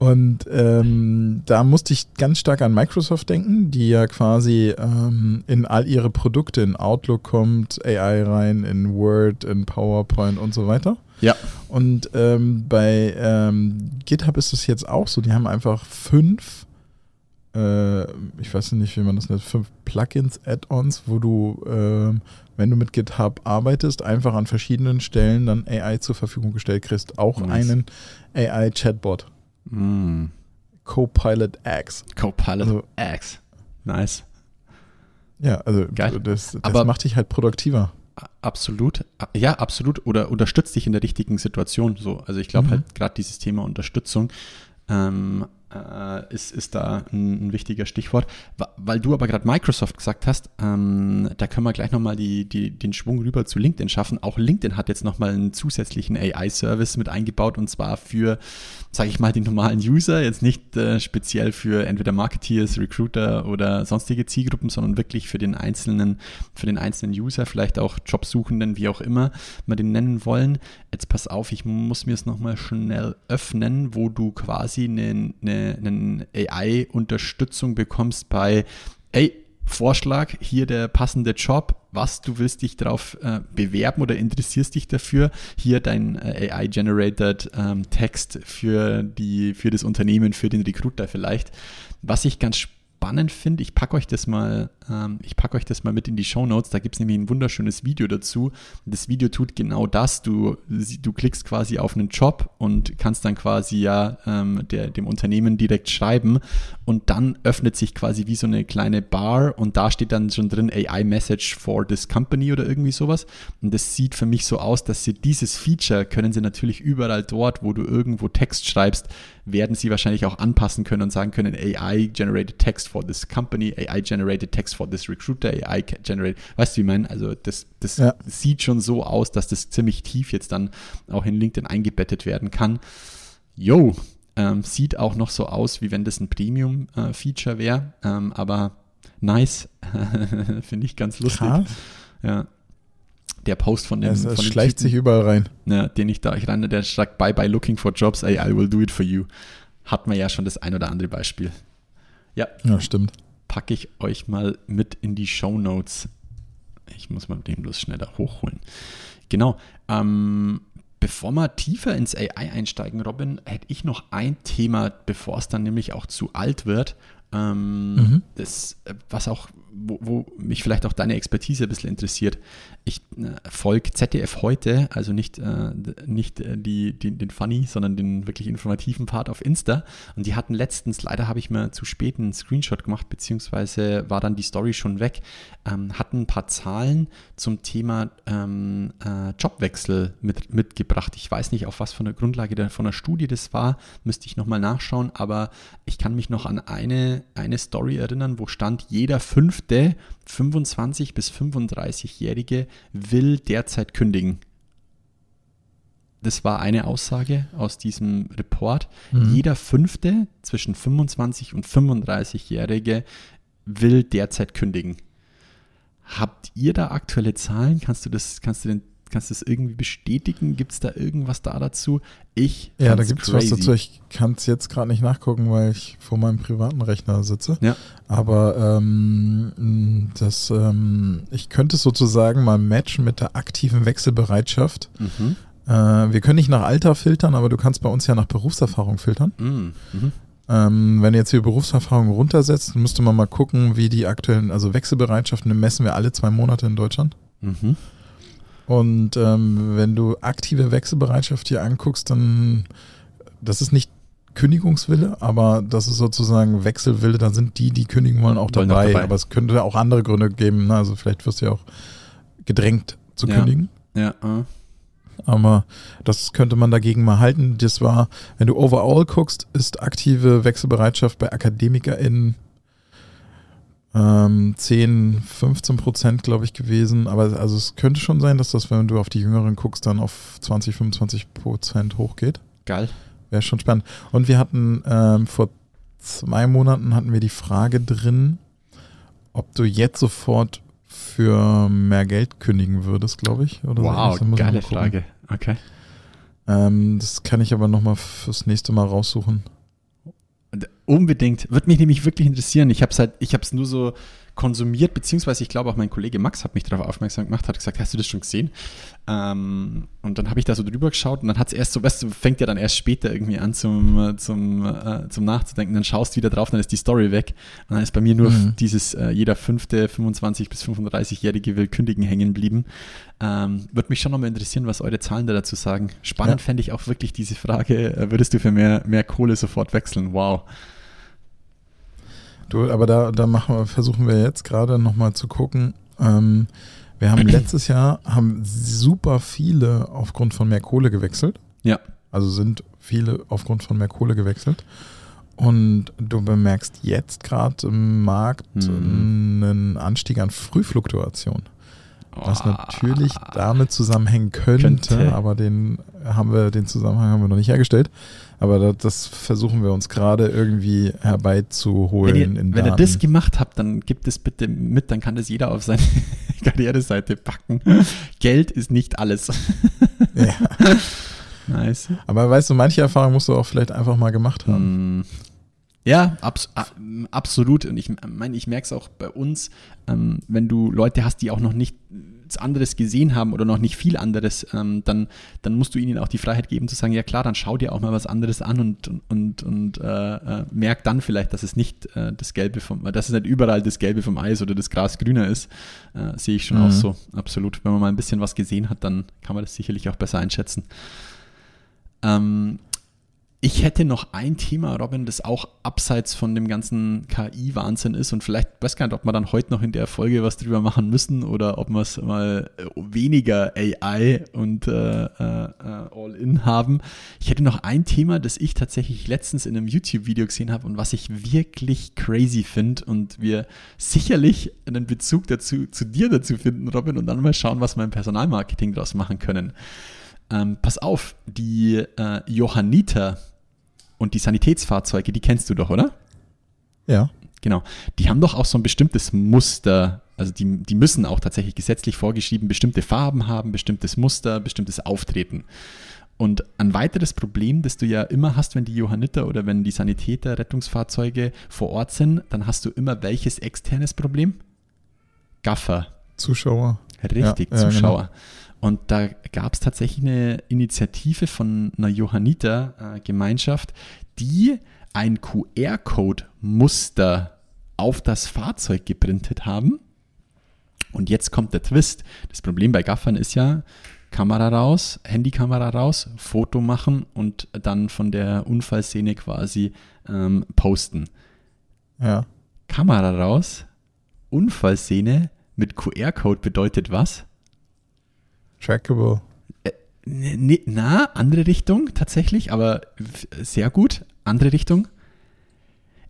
Und ähm, da musste ich ganz stark an Microsoft denken, die ja quasi ähm, in all ihre Produkte, in Outlook kommt AI rein, in Word, in PowerPoint und so weiter. Ja. Und ähm, bei ähm, GitHub ist es jetzt auch so, die haben einfach fünf, äh, ich weiß nicht, wie man das nennt, fünf Plugins, Add-ons, wo du, ähm, wenn du mit GitHub arbeitest, einfach an verschiedenen Stellen dann AI zur Verfügung gestellt kriegst. Auch Nice. einen AI-Chatbot. Mm. Copilot X. Copilot Also- X. Nice. Ja, also Geil. das, das Aber- macht dich halt produktiver. Absolut. Ja, absolut. Oder unterstützt dich in der richtigen Situation. So, also ich glaube Mhm. halt gerade dieses Thema Unterstützung ähm, äh, ist, ist da ein, ein wichtiger Stichwort. Weil du aber gerade Microsoft gesagt hast, ähm, da können wir gleich nochmal die, die, den Schwung rüber zu LinkedIn schaffen. Auch LinkedIn hat jetzt nochmal einen zusätzlichen AI-Service mit eingebaut und zwar für, sage ich mal, die normalen User, jetzt nicht äh, speziell für entweder Marketeers, Recruiter oder sonstige Zielgruppen, sondern wirklich für den einzelnen, für den einzelnen User, vielleicht auch Jobsuchenden, wie auch immer wir den nennen wollen. Jetzt pass auf, ich muss mir es nochmal schnell öffnen, wo du quasi eine, eine eine, AI-Unterstützung bekommst bei, ey, Vorschlag, hier der passende Job, was du willst dich darauf äh, bewerben oder interessierst dich dafür, hier dein äh, AI-generated ähm, Text für, die, für das Unternehmen, für den Recruiter vielleicht. Was ich ganz spannend finde, ich packe euch das mal, ähm, ich packe euch das mal mit in die Show Notes. Da gibt es nämlich ein wunderschönes Video dazu. Das Video tut genau das. Du, du klickst quasi auf einen Job und kannst dann quasi ja ähm, der, dem Unternehmen direkt schreiben und dann öffnet sich quasi wie so eine kleine Bar und da steht dann schon drin AI Message for this company oder irgendwie sowas. Und das sieht für mich so aus, dass sie dieses Feature können sie natürlich überall dort, wo du irgendwo Text schreibst, werden sie wahrscheinlich auch anpassen können und sagen können, AI generated text for this company, AI generated text for this recruiter, AI generated, weißt du, wie ich meine? Also das, das Ja. sieht schon so aus, dass das ziemlich tief jetzt dann auch in LinkedIn eingebettet werden kann. Yo, ähm, sieht auch noch so aus, wie wenn das ein Premium-Feature wäre, ähm, aber nice, finde ich ganz lustig. Krass. Ja. Der Post von dem, Es, von es dem schleicht Typen, sich überall rein. ja, den ich da ich renne, der sagt, bye bye looking for jobs, ey, I will do it for you. Hat man ja schon das ein oder andere Beispiel. Ja, Ja, stimmt. packe ich euch mal mit in die Show Notes. Ich muss mal den bloß schneller hochholen. Genau. Ähm, bevor wir tiefer ins AI einsteigen, Robin, hätte ich noch ein Thema, bevor es dann nämlich auch zu alt wird. Ähm, das, äh, was auch, wo, wo mich vielleicht auch deine Expertise ein bisschen interessiert. Ich äh, folge ZDF heute, also nicht, äh, nicht äh, die, die, den Funny, sondern den wirklich informativen Part auf Insta. Und die hatten letztens, leider habe ich mir zu spät einen Screenshot gemacht, beziehungsweise war dann die Story schon weg, ähm, hatten ein paar Zahlen zum Thema ähm, äh, Jobwechsel mit, mitgebracht. Ich weiß nicht, auf was von der Grundlage der, von der Studie das war, müsste ich nochmal nachschauen, aber ich kann mich noch an eine, eine Story erinnern, wo stand, jeder fünfte 25- bis 35-Jährige will derzeit kündigen. Das war eine Aussage aus diesem Report. Jeder fünfte zwischen 25 und 35-Jährige will derzeit kündigen. Habt ihr da aktuelle Zahlen? Kannst du das, kannst du den, kannst du das irgendwie bestätigen? Gibt es da irgendwas da dazu? Ich Ja, da gibt es was dazu. Ich kann es jetzt gerade nicht nachgucken, weil ich vor meinem privaten Rechner sitze. Ja. Aber ähm, das, ähm, ich könnte es sozusagen mal matchen mit der aktiven Wechselbereitschaft. Mhm. Äh, wir können nicht nach Alter filtern, aber du kannst bei uns ja nach Berufserfahrung filtern. Mhm. Mhm. Ähm, wenn du jetzt hier Berufserfahrung runtersetzt, müsste man mal gucken, wie die aktuellen, also Wechselbereitschaften messen wir alle zwei Monate in Deutschland. Mhm. Und ähm, wenn du aktive Wechselbereitschaft hier anguckst, dann das ist nicht Kündigungswille, aber das ist sozusagen Wechselwille, da sind die, die kündigen wollen, auch Wollen dabei. dabei. Aber es könnte auch andere Gründe geben. Ne? Also vielleicht wirst du ja auch gedrängt zu Ja. kündigen. Ja, äh. Aber das könnte man dagegen mal halten. Das war, wenn du overall guckst, ist aktive Wechselbereitschaft bei AkademikerInnen ähm, 10, 15 Prozent, glaube ich, gewesen. Aber also es könnte schon sein, dass das, wenn du auf die Jüngeren guckst, dann auf 20, 25 Prozent hochgeht. geil. Wäre schon spannend. Und wir hatten ähm, vor zwei Monaten hatten wir die Frage drin, ob du jetzt sofort für mehr Geld kündigen würdest, glaube ich. Oder so Wow, mal geile. Frage. Okay. Ähm, das kann ich aber nochmal fürs nächste Mal raussuchen. Unbedingt. Würde mich nämlich wirklich interessieren. Ich habe es halt, ich habe es nur so konsumiert, beziehungsweise ich glaube auch mein Kollege Max hat mich darauf aufmerksam gemacht, hat gesagt, hast du das schon gesehen? Ähm, und dann habe ich da so drüber geschaut und dann hat es erst so, weißt du, fängt ja dann erst später irgendwie an zum, zum, äh, zum Nachzudenken, dann schaust du wieder drauf, dann ist die Story weg und dann ist bei mir nur Mhm. dieses, äh, jeder fünfte 25 bis 35-Jährige will kündigen hängen blieben. Ähm, Würde mich schon nochmal interessieren, was eure Zahlen da dazu sagen. Spannend Ja. fände ich auch wirklich diese Frage, äh, würdest du für mehr, mehr Kohle sofort wechseln? Wow. Du, aber da, da machen wir, versuchen wir jetzt gerade nochmal zu gucken. Ähm, wir haben letztes Jahr haben super viele aufgrund von mehr Kohle gewechselt. Ja. Also sind viele aufgrund von mehr Kohle gewechselt. Und du bemerkst jetzt gerade im Markt Mhm. einen Anstieg an Frühfluktuation. Was Oh, natürlich damit zusammenhängen könnte, Könnte. aber den haben wir, den Zusammenhang haben wir noch nicht hergestellt. Aber das, das versuchen wir uns gerade irgendwie herbeizuholen Wenn, ihr, in wenn ihr das gemacht habt, dann gebt es bitte mit, dann kann das jeder auf seine Karriereseite packen. Geld ist nicht alles. Ja. nice. Aber weißt du, manche Erfahrungen musst du auch vielleicht einfach mal gemacht haben. Mm, Ja, abs absolut. Und ich meine, ich merke es auch bei uns, ähm, wenn du Leute hast, die auch noch nichts anderes gesehen haben oder noch nicht viel anderes, ähm, dann, dann musst du ihnen auch die Freiheit geben zu sagen, ja klar, dann schau dir auch mal was anderes an und, und, und, äh, äh, merk dann vielleicht, dass es nicht äh, das Gelbe vom, dass es nicht überall das Gelbe vom Eis oder das Gras grüner ist. Äh, sehe ich schon Mhm. auch so, absolut. Wenn man mal ein bisschen was gesehen hat, dann kann man das sicherlich auch besser einschätzen. Ähm, ich hätte noch ein Thema, Robin, das auch abseits von dem ganzen KI-Wahnsinn ist und vielleicht, weiß gar nicht, ob wir dann heute noch in der Folge was drüber machen müssen oder ob wir es mal äh, weniger AI und äh, äh, äh, All-In haben. Ich hätte noch ein Thema, das ich tatsächlich letztens in einem YouTube-Video gesehen habe und was ich wirklich crazy finde und wir sicherlich einen Bezug dazu, zu dir dazu finden, Robin, und dann mal schauen, was wir im Personalmarketing daraus machen können. Ähm, pass auf, die äh, Johanniter und die Sanitätsfahrzeuge, die kennst du doch, oder? Ja. Genau. Die haben doch auch so ein bestimmtes Muster. Also die, die müssen auch tatsächlich gesetzlich vorgeschrieben bestimmte Farben haben, bestimmtes Muster, bestimmtes Auftreten. Und ein weiteres Problem, das du ja immer hast, wenn die Johanniter oder wenn die Sanitäter, Rettungsfahrzeuge vor Ort sind, dann hast du immer welches externes Problem? Gaffer. Zuschauer. Richtig, Ja, ja, Zuschauer. genau. Und da gab es tatsächlich eine Initiative von einer Johanniter-Gemeinschaft, die ein QR-Code-Muster auf das Fahrzeug geprintet haben. Und jetzt kommt der Twist. Das Problem bei Gaffern ist ja, Kamera raus, Handykamera raus, Foto machen und dann von der Unfallszene quasi ähm, posten. Ja. Kamera raus, Unfallszene mit QR-Code bedeutet was? Trackable. Ne- ne- Na, andere Richtung tatsächlich, aber sehr gut. Andere Richtung.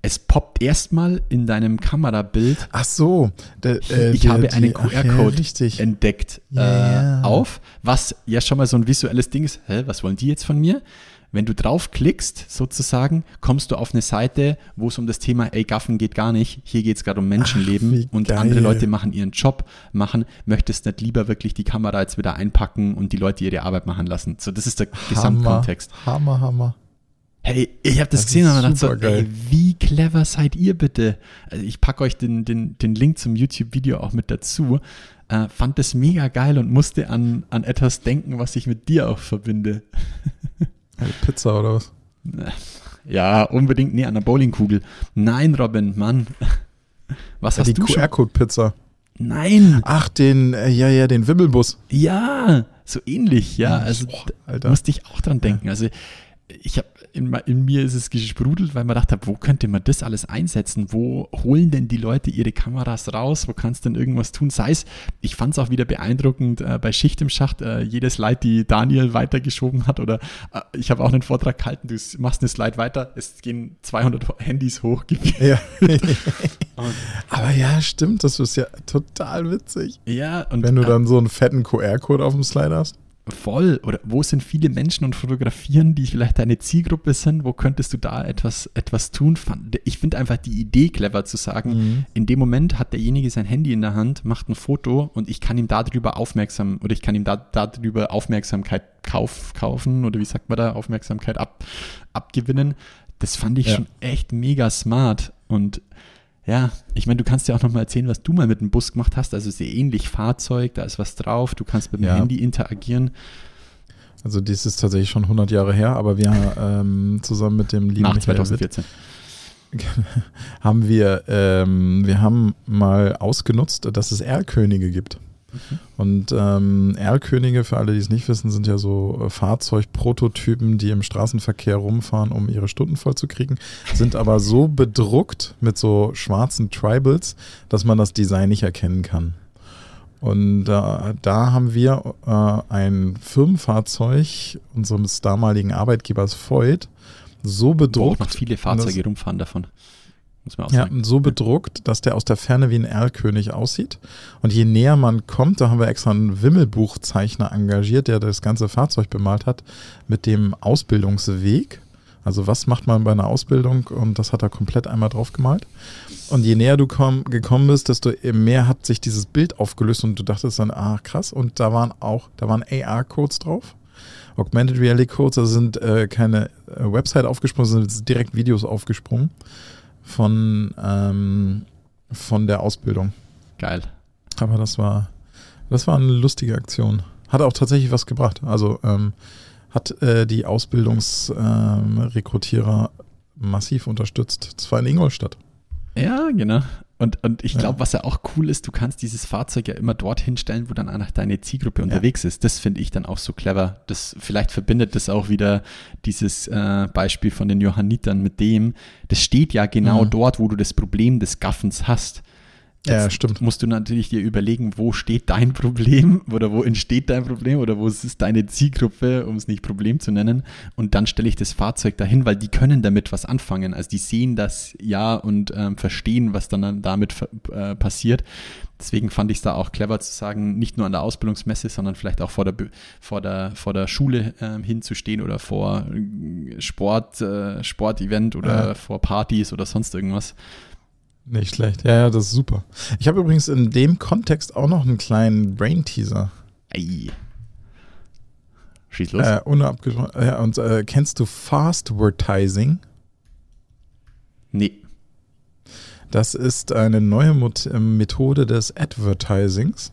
Es poppt erstmal in deinem Kamerabild, Ach so. Der, äh, ich der- habe einen ja, QR-Code richtig. entdeckt, Ja, äh, ja. auf, was ja schon mal so ein visuelles Ding ist. Hä, was wollen die jetzt von mir? Wenn du draufklickst, sozusagen, kommst du auf eine Seite, wo es um das Thema, ey, Gaffen geht gar nicht, hier geht es gerade um Menschenleben wie und geil. andere Leute machen ihren Job, machen, möchtest nicht lieber wirklich die Kamera jetzt wieder einpacken und die Leute ihre Arbeit machen lassen. So, das ist der Gesamtkontext. Hammer, Hammer. Hey, ich habe das, Das gesehen und hab gedacht so, ey, wie clever seid ihr bitte? Also ich packe euch den, den, den Link zum YouTube-Video auch mit dazu. Äh, fand das mega geil und musste an, an etwas denken, was ich mit dir auch verbinde. Eine Pizza oder was? Ja, unbedingt, nee, an der Bowlingkugel. Nein, Robin, Mann. Was Ja, hast die du schon? QR-Code-Pizza. Nein, Ach, den, äh, ja, ja, den Wimmelbus. ja, so ähnlich, ja. Also Boah, da Alter. musste ich auch dran denken. Also ich habe in, in mir ist es gesprudelt, weil man dachte, wo könnte man das alles einsetzen? Wo holen denn die Leute ihre Kameras raus? Wo kannst du denn irgendwas tun? Sei es, ich fand es auch wieder beeindruckend äh, bei Schicht im Schacht, äh, jede Slide, die Daniel weitergeschoben hat oder äh, ich habe auch einen Vortrag gehalten, du machst eine Slide weiter, es gehen 200 Handys hoch. Ja. Aber ja, stimmt, das ist ja total witzig. Ja, und Wenn du dann so einen fetten QR-Code auf dem Slide hast. Voll. Oder wo sind viele Menschen und fotografieren, die vielleicht deine Zielgruppe sind? Wo könntest du da etwas, etwas tun? Fand- Ich finde einfach die Idee clever zu sagen, Mhm. in dem Moment hat derjenige sein Handy in der Hand, macht ein Foto und ich kann ihm darüber aufmerksam oder ich kann ihm da, darüber Aufmerksamkeit kauf, kaufen oder wie sagt man da, Aufmerksamkeit ab, abgewinnen. Das fand ich Ja. schon echt mega smart und ja, ich meine, du kannst ja auch noch mal erzählen, was du mal mit dem Bus gemacht hast. Also sehr ähnlich Fahrzeug, da ist was drauf, du kannst mit dem Ja. Handy interagieren. Also dies ist tatsächlich schon 100 Jahre her, aber wir ähm, zusammen mit dem lieben Nach Michael Witt 2014. haben wir, ähm, wir haben mal ausgenutzt, dass es Erlkönige gibt. Und ähm, Erlkönige, für alle, die es nicht wissen, sind ja so äh, Fahrzeugprototypen, die im Straßenverkehr rumfahren, um ihre Stunden voll zu kriegen, sind aber so bedruckt mit so schwarzen Tribals, dass man das Design nicht erkennen kann. Und äh, da haben wir äh, ein Firmenfahrzeug unseres damaligen Arbeitgebers Voigt so bedruckt. noch viele Fahrzeuge rumfahren davon. Muss man auch Ja, sagen. so bedruckt, dass der aus der Ferne wie ein Erlkönig aussieht. Und je näher man kommt, da haben wir extra einen Wimmelbuchzeichner engagiert, der das ganze Fahrzeug bemalt hat, mit dem Ausbildungsweg. Also was macht man bei einer Ausbildung? Und das hat er komplett einmal drauf gemalt. Und je näher du komm, gekommen bist, desto mehr hat sich dieses Bild aufgelöst und du dachtest dann, ah krass. Und da waren auch, da waren AR-Codes drauf. Augmented Reality Codes, also sind äh, keine äh, Website aufgesprungen, sondern direkt Videos aufgesprungen von, ähm, von der Ausbildung. Geil. Aber das war, das war eine lustige Aktion. Hat auch tatsächlich was gebracht. Also ähm, hat äh, die Ausbildungsrekrutierer massiv unterstützt. Das war in Ingolstadt. Ja, genau. Und, und ich Ja. glaube, was ja auch cool ist, du kannst dieses Fahrzeug ja immer dorthin stellen, wo dann auch deine Zielgruppe unterwegs ist. Das finde ich dann auch so clever. Das vielleicht verbindet das auch wieder dieses äh, Beispiel von den Johannitern mit dem. Das steht ja genau Mhm. dort, wo du das Problem des Gaffens hast. Ja, stimmt. musst du natürlich dir überlegen, wo steht dein Problem oder wo entsteht dein Problem oder wo ist deine Zielgruppe, um es nicht Problem zu nennen. Und dann stelle ich das Fahrzeug dahin, weil die können damit was anfangen. Also die sehen das ja und ähm, verstehen, was dann damit äh, passiert. Deswegen fand ich es da auch clever zu sagen, nicht nur an der Ausbildungsmesse, sondern vielleicht auch vor der, vor der, vor der Schule ähm, hinzustehen oder vor äh, Sport, äh, Sportevent oder Ja. vor Partys oder sonst irgendwas. Nicht schlecht. Ja, ja, das ist super. Ich habe übrigens in dem Kontext auch noch einen kleinen Brain-Teaser. Ei. Schieß los. Äh, ohne abgesprochen. Ja, und äh, kennst du Fastvertising? nee. Das ist eine neue äh, Methode des Advertisings.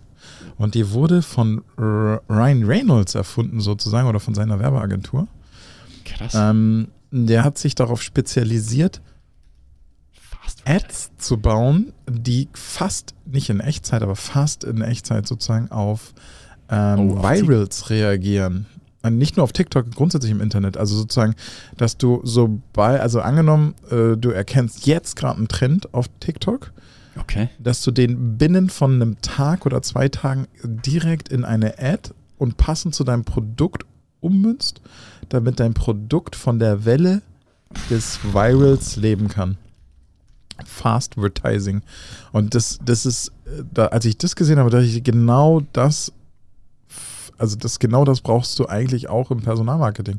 Und die wurde von Ryan Reynolds erfunden, sozusagen, oder von seiner Werbeagentur. Krass. Ähm, der hat sich darauf spezialisiert, Ads zu bauen, die fast, nicht in Echtzeit, aber fast in Echtzeit sozusagen auf ähm, Oh, auf Virals reagieren. Und nicht nur auf TikTok, grundsätzlich im Internet. Also sozusagen, dass du so bei, also angenommen, äh, du erkennst jetzt gerade einen Trend auf TikTok, Okay. dass du den binnen von einem Tag oder zwei Tagen direkt in eine Ad und passend zu deinem Produkt ummünzt, damit dein Produkt von der Welle des Virals leben kann. Fast Advertising. Und das, das ist, äh, da, als ich das gesehen habe, dachte ich, genau das, also das genau das brauchst du eigentlich auch im Personalmarketing.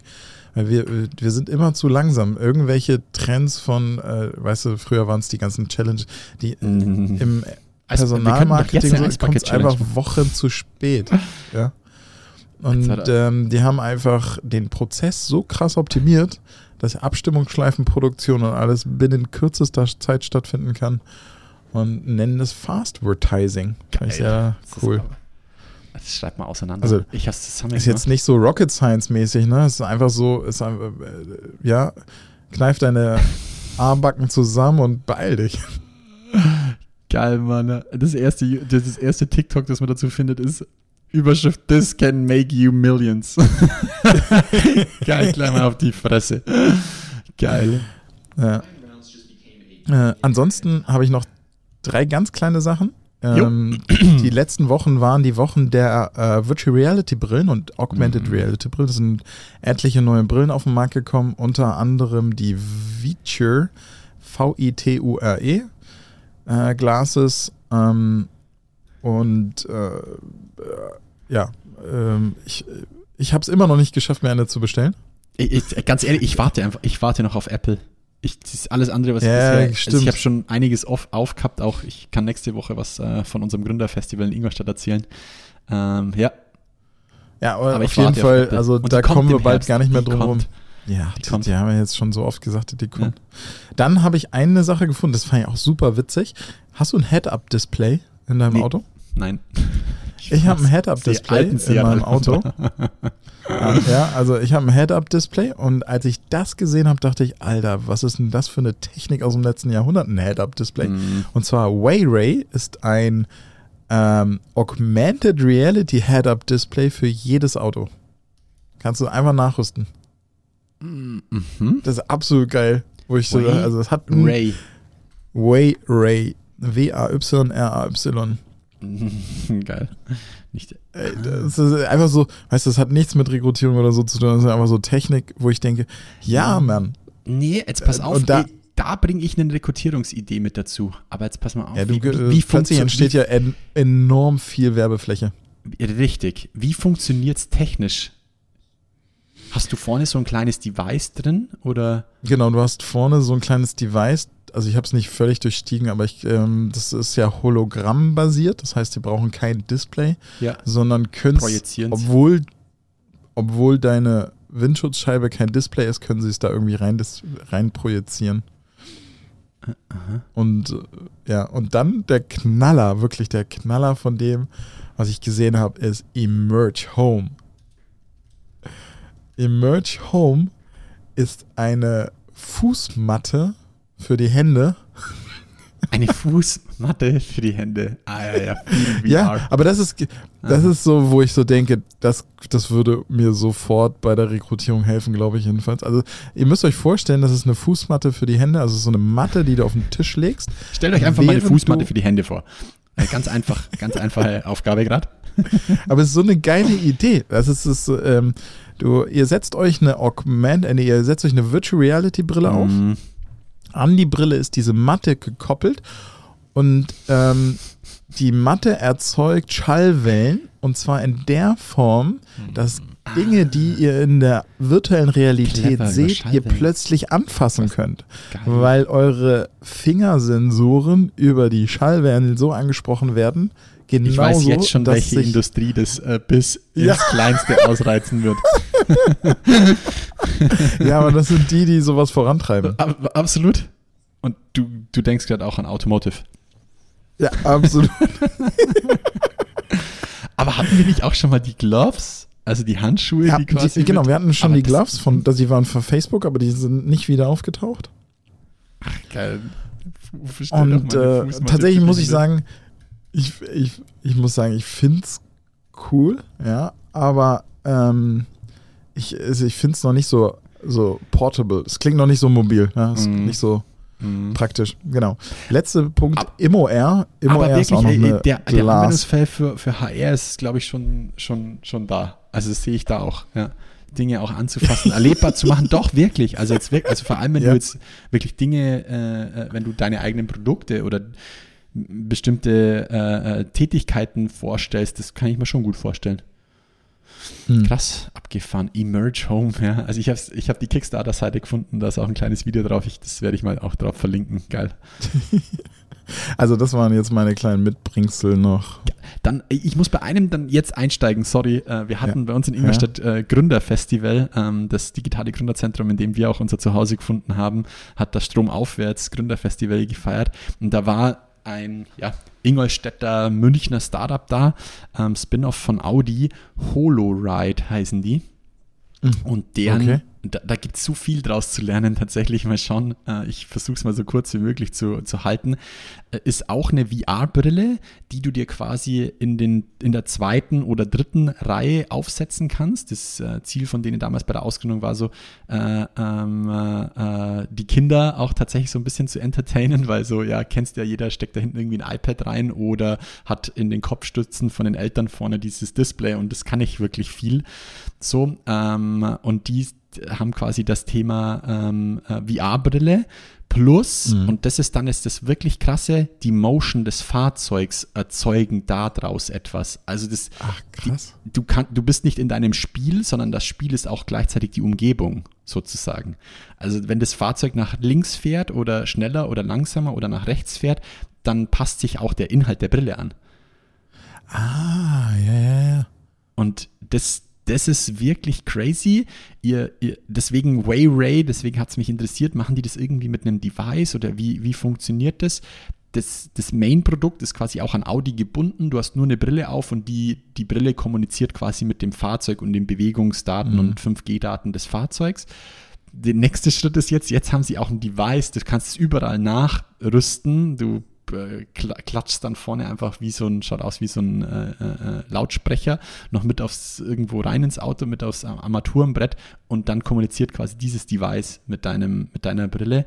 Weil wir, wir sind immer zu langsam. Irgendwelche Trends von, äh, weißt du, früher waren es die ganzen Challenges, die Mhm. im könnten Personalmarketing so, kommt einfach Wochen zu spät. Ja. Und ähm, die haben einfach den Prozess so krass optimiert, dass Abstimmungsschleifenproduktion und alles binnen kürzester Zeit stattfinden kann und nennen das Fast Advertising. Finde ich sehr Das ist cool. aber- Das schreibt mal auseinander. Also, ich es zusammen Ist jetzt nicht so Rocket Science mäßig, ne? Es ist einfach so, ist einfach, äh, ja, kneif deine Armbacken zusammen und beeil dich. Geil, Mann. Das erste, das erste TikTok, das man dazu findet, ist Überschrift This can make you millions. Geil, mal auf die Fresse. Geil. Ja. Äh, ansonsten habe ich noch drei ganz kleine Sachen. Ähm, die letzten Wochen waren die Wochen der äh, Virtual Reality Brillen und Augmented Mhm. Reality Brillen. Es sind etliche neue Brillen auf den Markt gekommen, unter anderem die Viture, V-I-T-U-R-E äh, Glasses. Ähm, und äh, äh, ja, ähm, ich, ich habe es immer noch nicht geschafft, mir eine zu bestellen. Ich, ich, ganz ehrlich, ich warte einfach, ich warte noch auf Apple. Ich, das ist alles andere, was Ja, ich bisher, also stimmt. ich habe schon einiges auf, aufgehabt, auch ich kann nächste Woche was äh, von unserem Gründerfestival in Ingolstadt erzählen. Ähm, ja, Ja, aber, Aber auf jeden auf Fall, Apple. also Und da kommen wir bald Herbst. gar nicht mehr drum rum. Ja, Die die, die haben wir jetzt schon so oft gesagt, die kommt. Dann habe ich eine Sache gefunden, das fand ich auch super witzig. Hast du ein Head-Up-Display in deinem Nee. Auto? nein. Ich habe ein Head-Up-Display in meinem Auto. Ja, also ich habe ein Head-Up-Display und als ich das gesehen habe, dachte ich, Alter, was ist denn das für eine Technik aus dem letzten Jahrhundert, ein Head-Up-Display? Mhm. Und zwar Wayray ist ein ähm, Augmented Reality Head-Up-Display für jedes Auto. Kannst du einfach nachrüsten. Mhm. Das ist absolut geil. Wo ich so, Way- also es hat ein Ray. Wayray. Geil. Nicht, Ey, Das ist einfach so, weißt du, das hat nichts mit Rekrutierung oder so zu tun, das ist einfach so Technik, wo ich denke, ja, Mann. nee, jetzt pass Äh, auf, und da- da, da bringe ich eine Rekrutierungsidee mit dazu. Aber jetzt pass mal auf. Ja, du, wie, wie, äh, wie plötzlich funktio- entsteht ja en enorm viel Werbefläche. richtig. Wie funktioniert es technisch? Hast du vorne so ein kleines Device drin oder? Genau, du hast vorne so ein kleines Device, also ich habe es nicht völlig durchstiegen, aber ich, ähm, das ist ja hologrammbasiert, das heißt, die brauchen kein Display, Ja. sondern können, obwohl obwohl deine Windschutzscheibe kein Display ist, können sie es da irgendwie rein, rein projizieren. Und äh, ja, und dann der Knaller, wirklich der Knaller von dem, was ich gesehen habe, ist Emerge Home. Emerge Home ist eine Fußmatte für die Hände. Eine Fußmatte für die Hände. Ah, ja, ja. Ja, aber das ist, das ist so, wo ich so denke, das, das würde mir sofort bei der Rekrutierung helfen, glaube ich jedenfalls. Also ihr müsst euch vorstellen, das ist eine Fußmatte für die Hände, also so eine Matte, die du auf den Tisch legst. Stellt euch einfach mal eine Fußmatte für die Hände vor. Äh, Ganz einfach, ganz einfache Aufgabe gerade. Aber es ist so eine geile Idee. Das ist es, ähm, du, ihr setzt euch eine Augment, äh, nee, ihr setzt euch eine Virtual Reality Brille auf. Mhm. An die Brille ist diese Matte gekoppelt und ähm, die Matte erzeugt Schallwellen und zwar in der Form, dass Dinge, die ihr in der virtuellen Realität Clever, seht, ihr plötzlich anfassen könnt, Geil. weil eure Fingersensoren über die Schallwellen so angesprochen werden. Genauso, Ich weiß jetzt schon, dass welche Industrie das äh, bis Ja. ins Kleinste ausreizen wird. Ja, aber das sind die, die sowas vorantreiben. Ab, absolut. Und du, du denkst gerade auch an Automotive. Ja, absolut. Aber hatten wir nicht auch schon mal die Gloves? Also die Handschuhe, Ja, die quasi. die, genau, wir hatten schon die Gloves von, dass die waren von Facebook, aber die sind nicht wieder aufgetaucht. Geil. Bestell doch Und äh, tatsächlich muss ich sagen, ich, ich, ich muss sagen, ich finde es cool, ja, aber ähm, ich, also ich finde es noch nicht so, so portable. Es klingt noch nicht so mobil, ja, es ist Mhm. nicht so Mhm. praktisch. Genau. Letzter Punkt, Ab- ImmoR. ImmoR Aber wirklich, eine der, der. Anwendungsfall für, für HR ist, glaube ich, schon, schon, schon da. Also das sehe ich da auch, ja. Dinge auch anzufassen, erlebbar zu machen, doch wirklich. Also jetzt wirklich, also vor allem, wenn Ja. du jetzt wirklich Dinge, äh, äh, wenn du deine eigenen Produkte oder bestimmte äh, äh, Tätigkeiten vorstellst, das kann ich mir schon gut vorstellen. Hm. Krass, abgefahren. Emerge Home, ja. Also ich habe ich hab die Kickstarter-Seite gefunden, da ist auch ein kleines Video drauf. Ich, das werde ich mal auch drauf verlinken. Geil. Also das waren jetzt meine kleinen Mitbringsel noch. Dann, ich muss bei einem dann jetzt einsteigen, sorry. Äh, Wir hatten Ja. bei uns in Ingolstadt äh, Gründerfestival, ähm, das digitale Gründerzentrum, in dem wir auch unser Zuhause gefunden haben, hat das Stromaufwärts Gründerfestival gefeiert. Und da war ein ja, Ingolstädter Münchner Startup da, ähm, Spin-off von Audi, HoloRide heißen die. Und deren, Okay. Da, da gibt es so viel draus zu lernen, tatsächlich mal schauen. Äh, ich versuche es mal so kurz wie möglich zu, zu halten. Äh, ist auch eine VR-Brille, die du dir quasi in, den, in der zweiten oder dritten Reihe aufsetzen kannst. Das äh, Ziel von denen damals bei der Ausgründung war so, äh, ähm, äh, äh, die Kinder auch tatsächlich so ein bisschen zu entertainen, weil so, ja, kennst ja jeder, steckt da hinten irgendwie ein iPad rein oder hat in den Kopfstützen von den Eltern vorne dieses Display und das kann ich wirklich viel. So, ähm, und die haben quasi das Thema ähm, äh, VR-Brille plus, und das ist dann ist das wirklich krasse, die Motion des Fahrzeugs erzeugen daraus etwas. Also das, Ach, krass. die, du, kann, du bist nicht in deinem Spiel, sondern das Spiel ist auch gleichzeitig die Umgebung sozusagen. Also wenn das Fahrzeug nach links fährt oder schneller oder langsamer oder nach rechts fährt, dann passt sich auch der Inhalt der Brille an. Ah, ja, ja, ja. Und das, das ist wirklich crazy. Ihr, ihr, deswegen Way Ray, deswegen hat es mich interessiert, machen die das irgendwie mit einem Device oder wie, wie funktioniert das? Das, das Main-Produkt ist quasi auch an Audi gebunden. Du hast nur eine Brille auf und die, die Brille kommuniziert quasi mit dem Fahrzeug und den Bewegungsdaten und 5G-Daten des Fahrzeugs. Der nächste Schritt ist jetzt, jetzt haben sie auch ein Device, du kannst es überall nachrüsten. Du äh, kla- klatschst dann vorne einfach wie so ein, schaut aus wie so ein äh, äh, Lautsprecher, noch mit aufs irgendwo rein ins Auto, mit aufs Armaturenbrett und dann kommuniziert quasi dieses Device mit deinem, mit deiner Brille.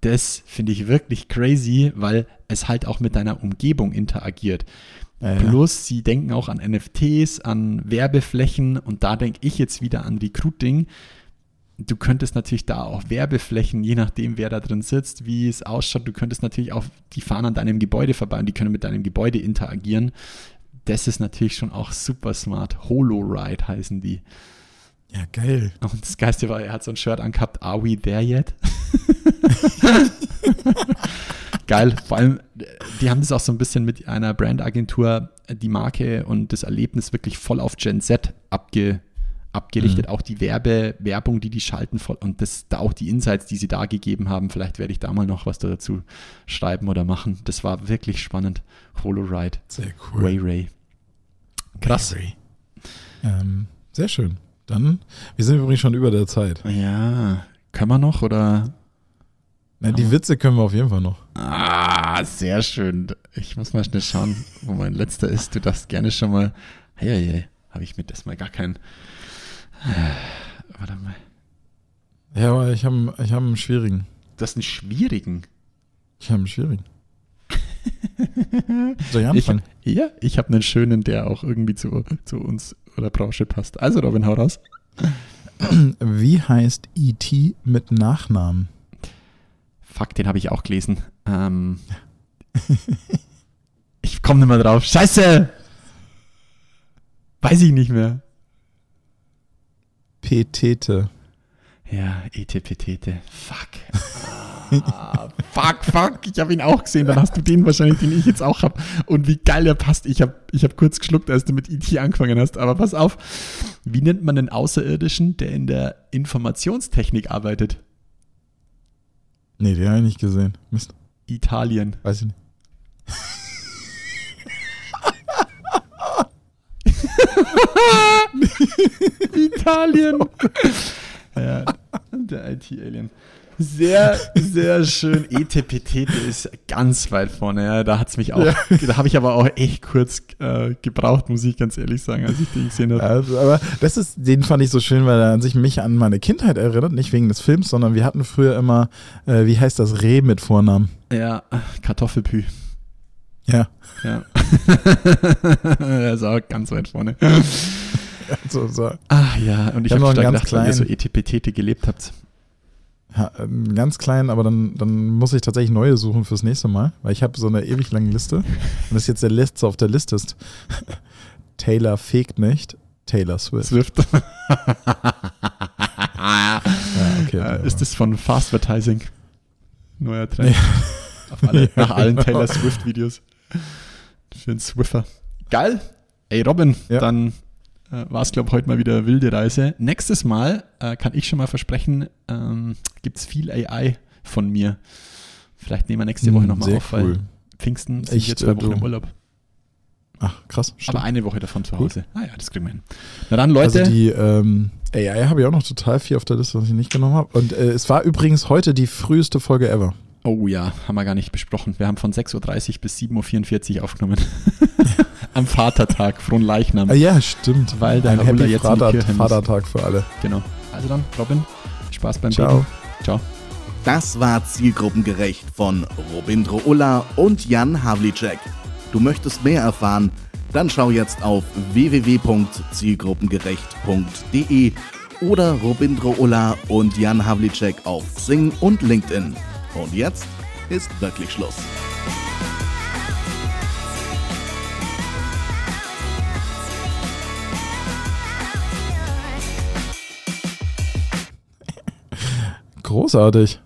Das finde ich wirklich crazy, weil es halt auch mit deiner Umgebung interagiert. Ja, ja. Plus, sie denken auch an NFTs, an Werbeflächen und da denke ich jetzt wieder an Recruiting. Du könntest natürlich da auch Werbeflächen, je nachdem, wer da drin sitzt, wie es ausschaut, du könntest natürlich auch, die fahren an deinem Gebäude vorbei und die können mit deinem Gebäude interagieren. Das ist natürlich schon auch super smart. HoloRide heißen die. Ja, geil. Und das Geiste war, er hat so ein Shirt angehabt, Are we there yet? Geil, vor allem, die haben das auch so ein bisschen mit einer Brandagentur, die Marke und das Erlebnis wirklich voll auf Gen Z abge, abgerichtet. Auch die Werbe, Werbung, die die schalten voll und das, da auch die Insights, die sie da gegeben haben. Vielleicht werde ich da mal noch was dazu schreiben oder machen. Das war wirklich spannend. Holoride. Sehr cool. Ray Ray. Krass. Ray. Ähm, sehr schön. Dann, wir sind übrigens schon über der Zeit. Ja. Können wir noch oder? Na, die Witze können wir auf jeden Fall noch. Ah, sehr schön. Ich muss mal schnell schauen, wo mein letzter ist. Du darfst gerne schon mal. Hey, hey, hey. Habe ich mit das mal gar keinen. Warte mal. Ja, aber ich habe ich hab einen schwierigen. Du hast einen schwierigen. Ich habe einen schwierigen. Soll ich Ich, anfangen? ja, ich habe einen schönen, der auch irgendwie zu, zu uns oder Branche passt. Also, Robin, hau raus. Wie heißt E.T. mit Nachnamen? Fuck, den habe ich auch gelesen. Ähm, ich komme nicht mehr drauf. Scheiße! Weiß ich nicht mehr. Petete. Ja, Etepetete. Fuck. Ah, fuck, fuck. Ich habe ihn auch gesehen. Dann hast du den wahrscheinlich, den ich jetzt auch habe. Und wie geil er passt. Ich habe ich hab kurz geschluckt, als du mit IT angefangen hast. Aber pass auf. Wie nennt man einen Außerirdischen, der in der Informationstechnik arbeitet? Nee, den habe ich nicht gesehen. Mist, Italien. weiß ich nicht. Italien. ja, der IT-Alien. Sehr, sehr schön. Etepetete ist ganz weit vorne. Ja, da hat's mich auch, da habe ich aber auch echt kurz äh, gebraucht, muss ich ganz ehrlich sagen, als ich den gesehen habe. Also, aber das ist, den fand ich so schön, weil er an sich mich an meine Kindheit erinnert, nicht wegen des Films, sondern wir hatten früher immer, äh, wie heißt das, Reh mit Vornamen. Ja, Kartoffelpü. Ja, Ja. er ist auch ganz weit vorne. so, so. Ah ja, und ich hab habe noch schon gedacht, weil ihr so kleinen- Etepetete gelebt habt. Ja, ähm, ganz klein, aber dann, dann muss ich tatsächlich neue suchen fürs nächste Mal, weil ich habe so eine ewig lange Liste. Und das ist jetzt der letzte auf der Liste ist Taylor fegt nicht, Taylor Swift. Swift. Ja, okay. Äh, ist das von Fastvertising? Neuer Trend. Auf alle, Ja, nach allen genau. Taylor Swift-Videos. Für einen Swiffer. Geil. Ey, Robin, Ja. dann äh, war es, glaube ich, heute mal wieder wilde Reise. Nächstes Mal äh, kann ich schon mal versprechen, ähm, gibt es viel AI von mir. Vielleicht nehmen wir nächste Woche Hm, nochmal sehr auf, weil cool. Pfingsten sind Echt, jetzt zwei äh, Wochen du- im Urlaub. Ach, krass. Stimmt. Aber eine Woche davon zu Hause. Ah ja, das kriegen wir hin. Na dann, Leute. Also die ähm, AI habe ich auch noch total viel auf der Liste, was ich nicht genommen habe. Und äh, es war übrigens heute die früheste Folge ever. Oh ja, haben wir gar nicht besprochen. Wir haben von 6.30 Uhr bis 7.44 Uhr aufgenommen. Am Vatertag, frohen Leichnam. Ah, ja, stimmt. Weil der Ein Herr Ulla Happy jetzt Vater. Vatertag für alle. Genau. Also dann, Robin, Spaß beim Ciao. Beten. Ciao. Das war zielgruppengerecht von Robindro Ulla und Jan Havlicek. Du möchtest mehr erfahren? Dann schau jetzt auf www.zielgruppengerecht.de oder Robindro Ulla und Jan Havlicek auf Xing und LinkedIn. Und jetzt ist wirklich Schluss. Großartig.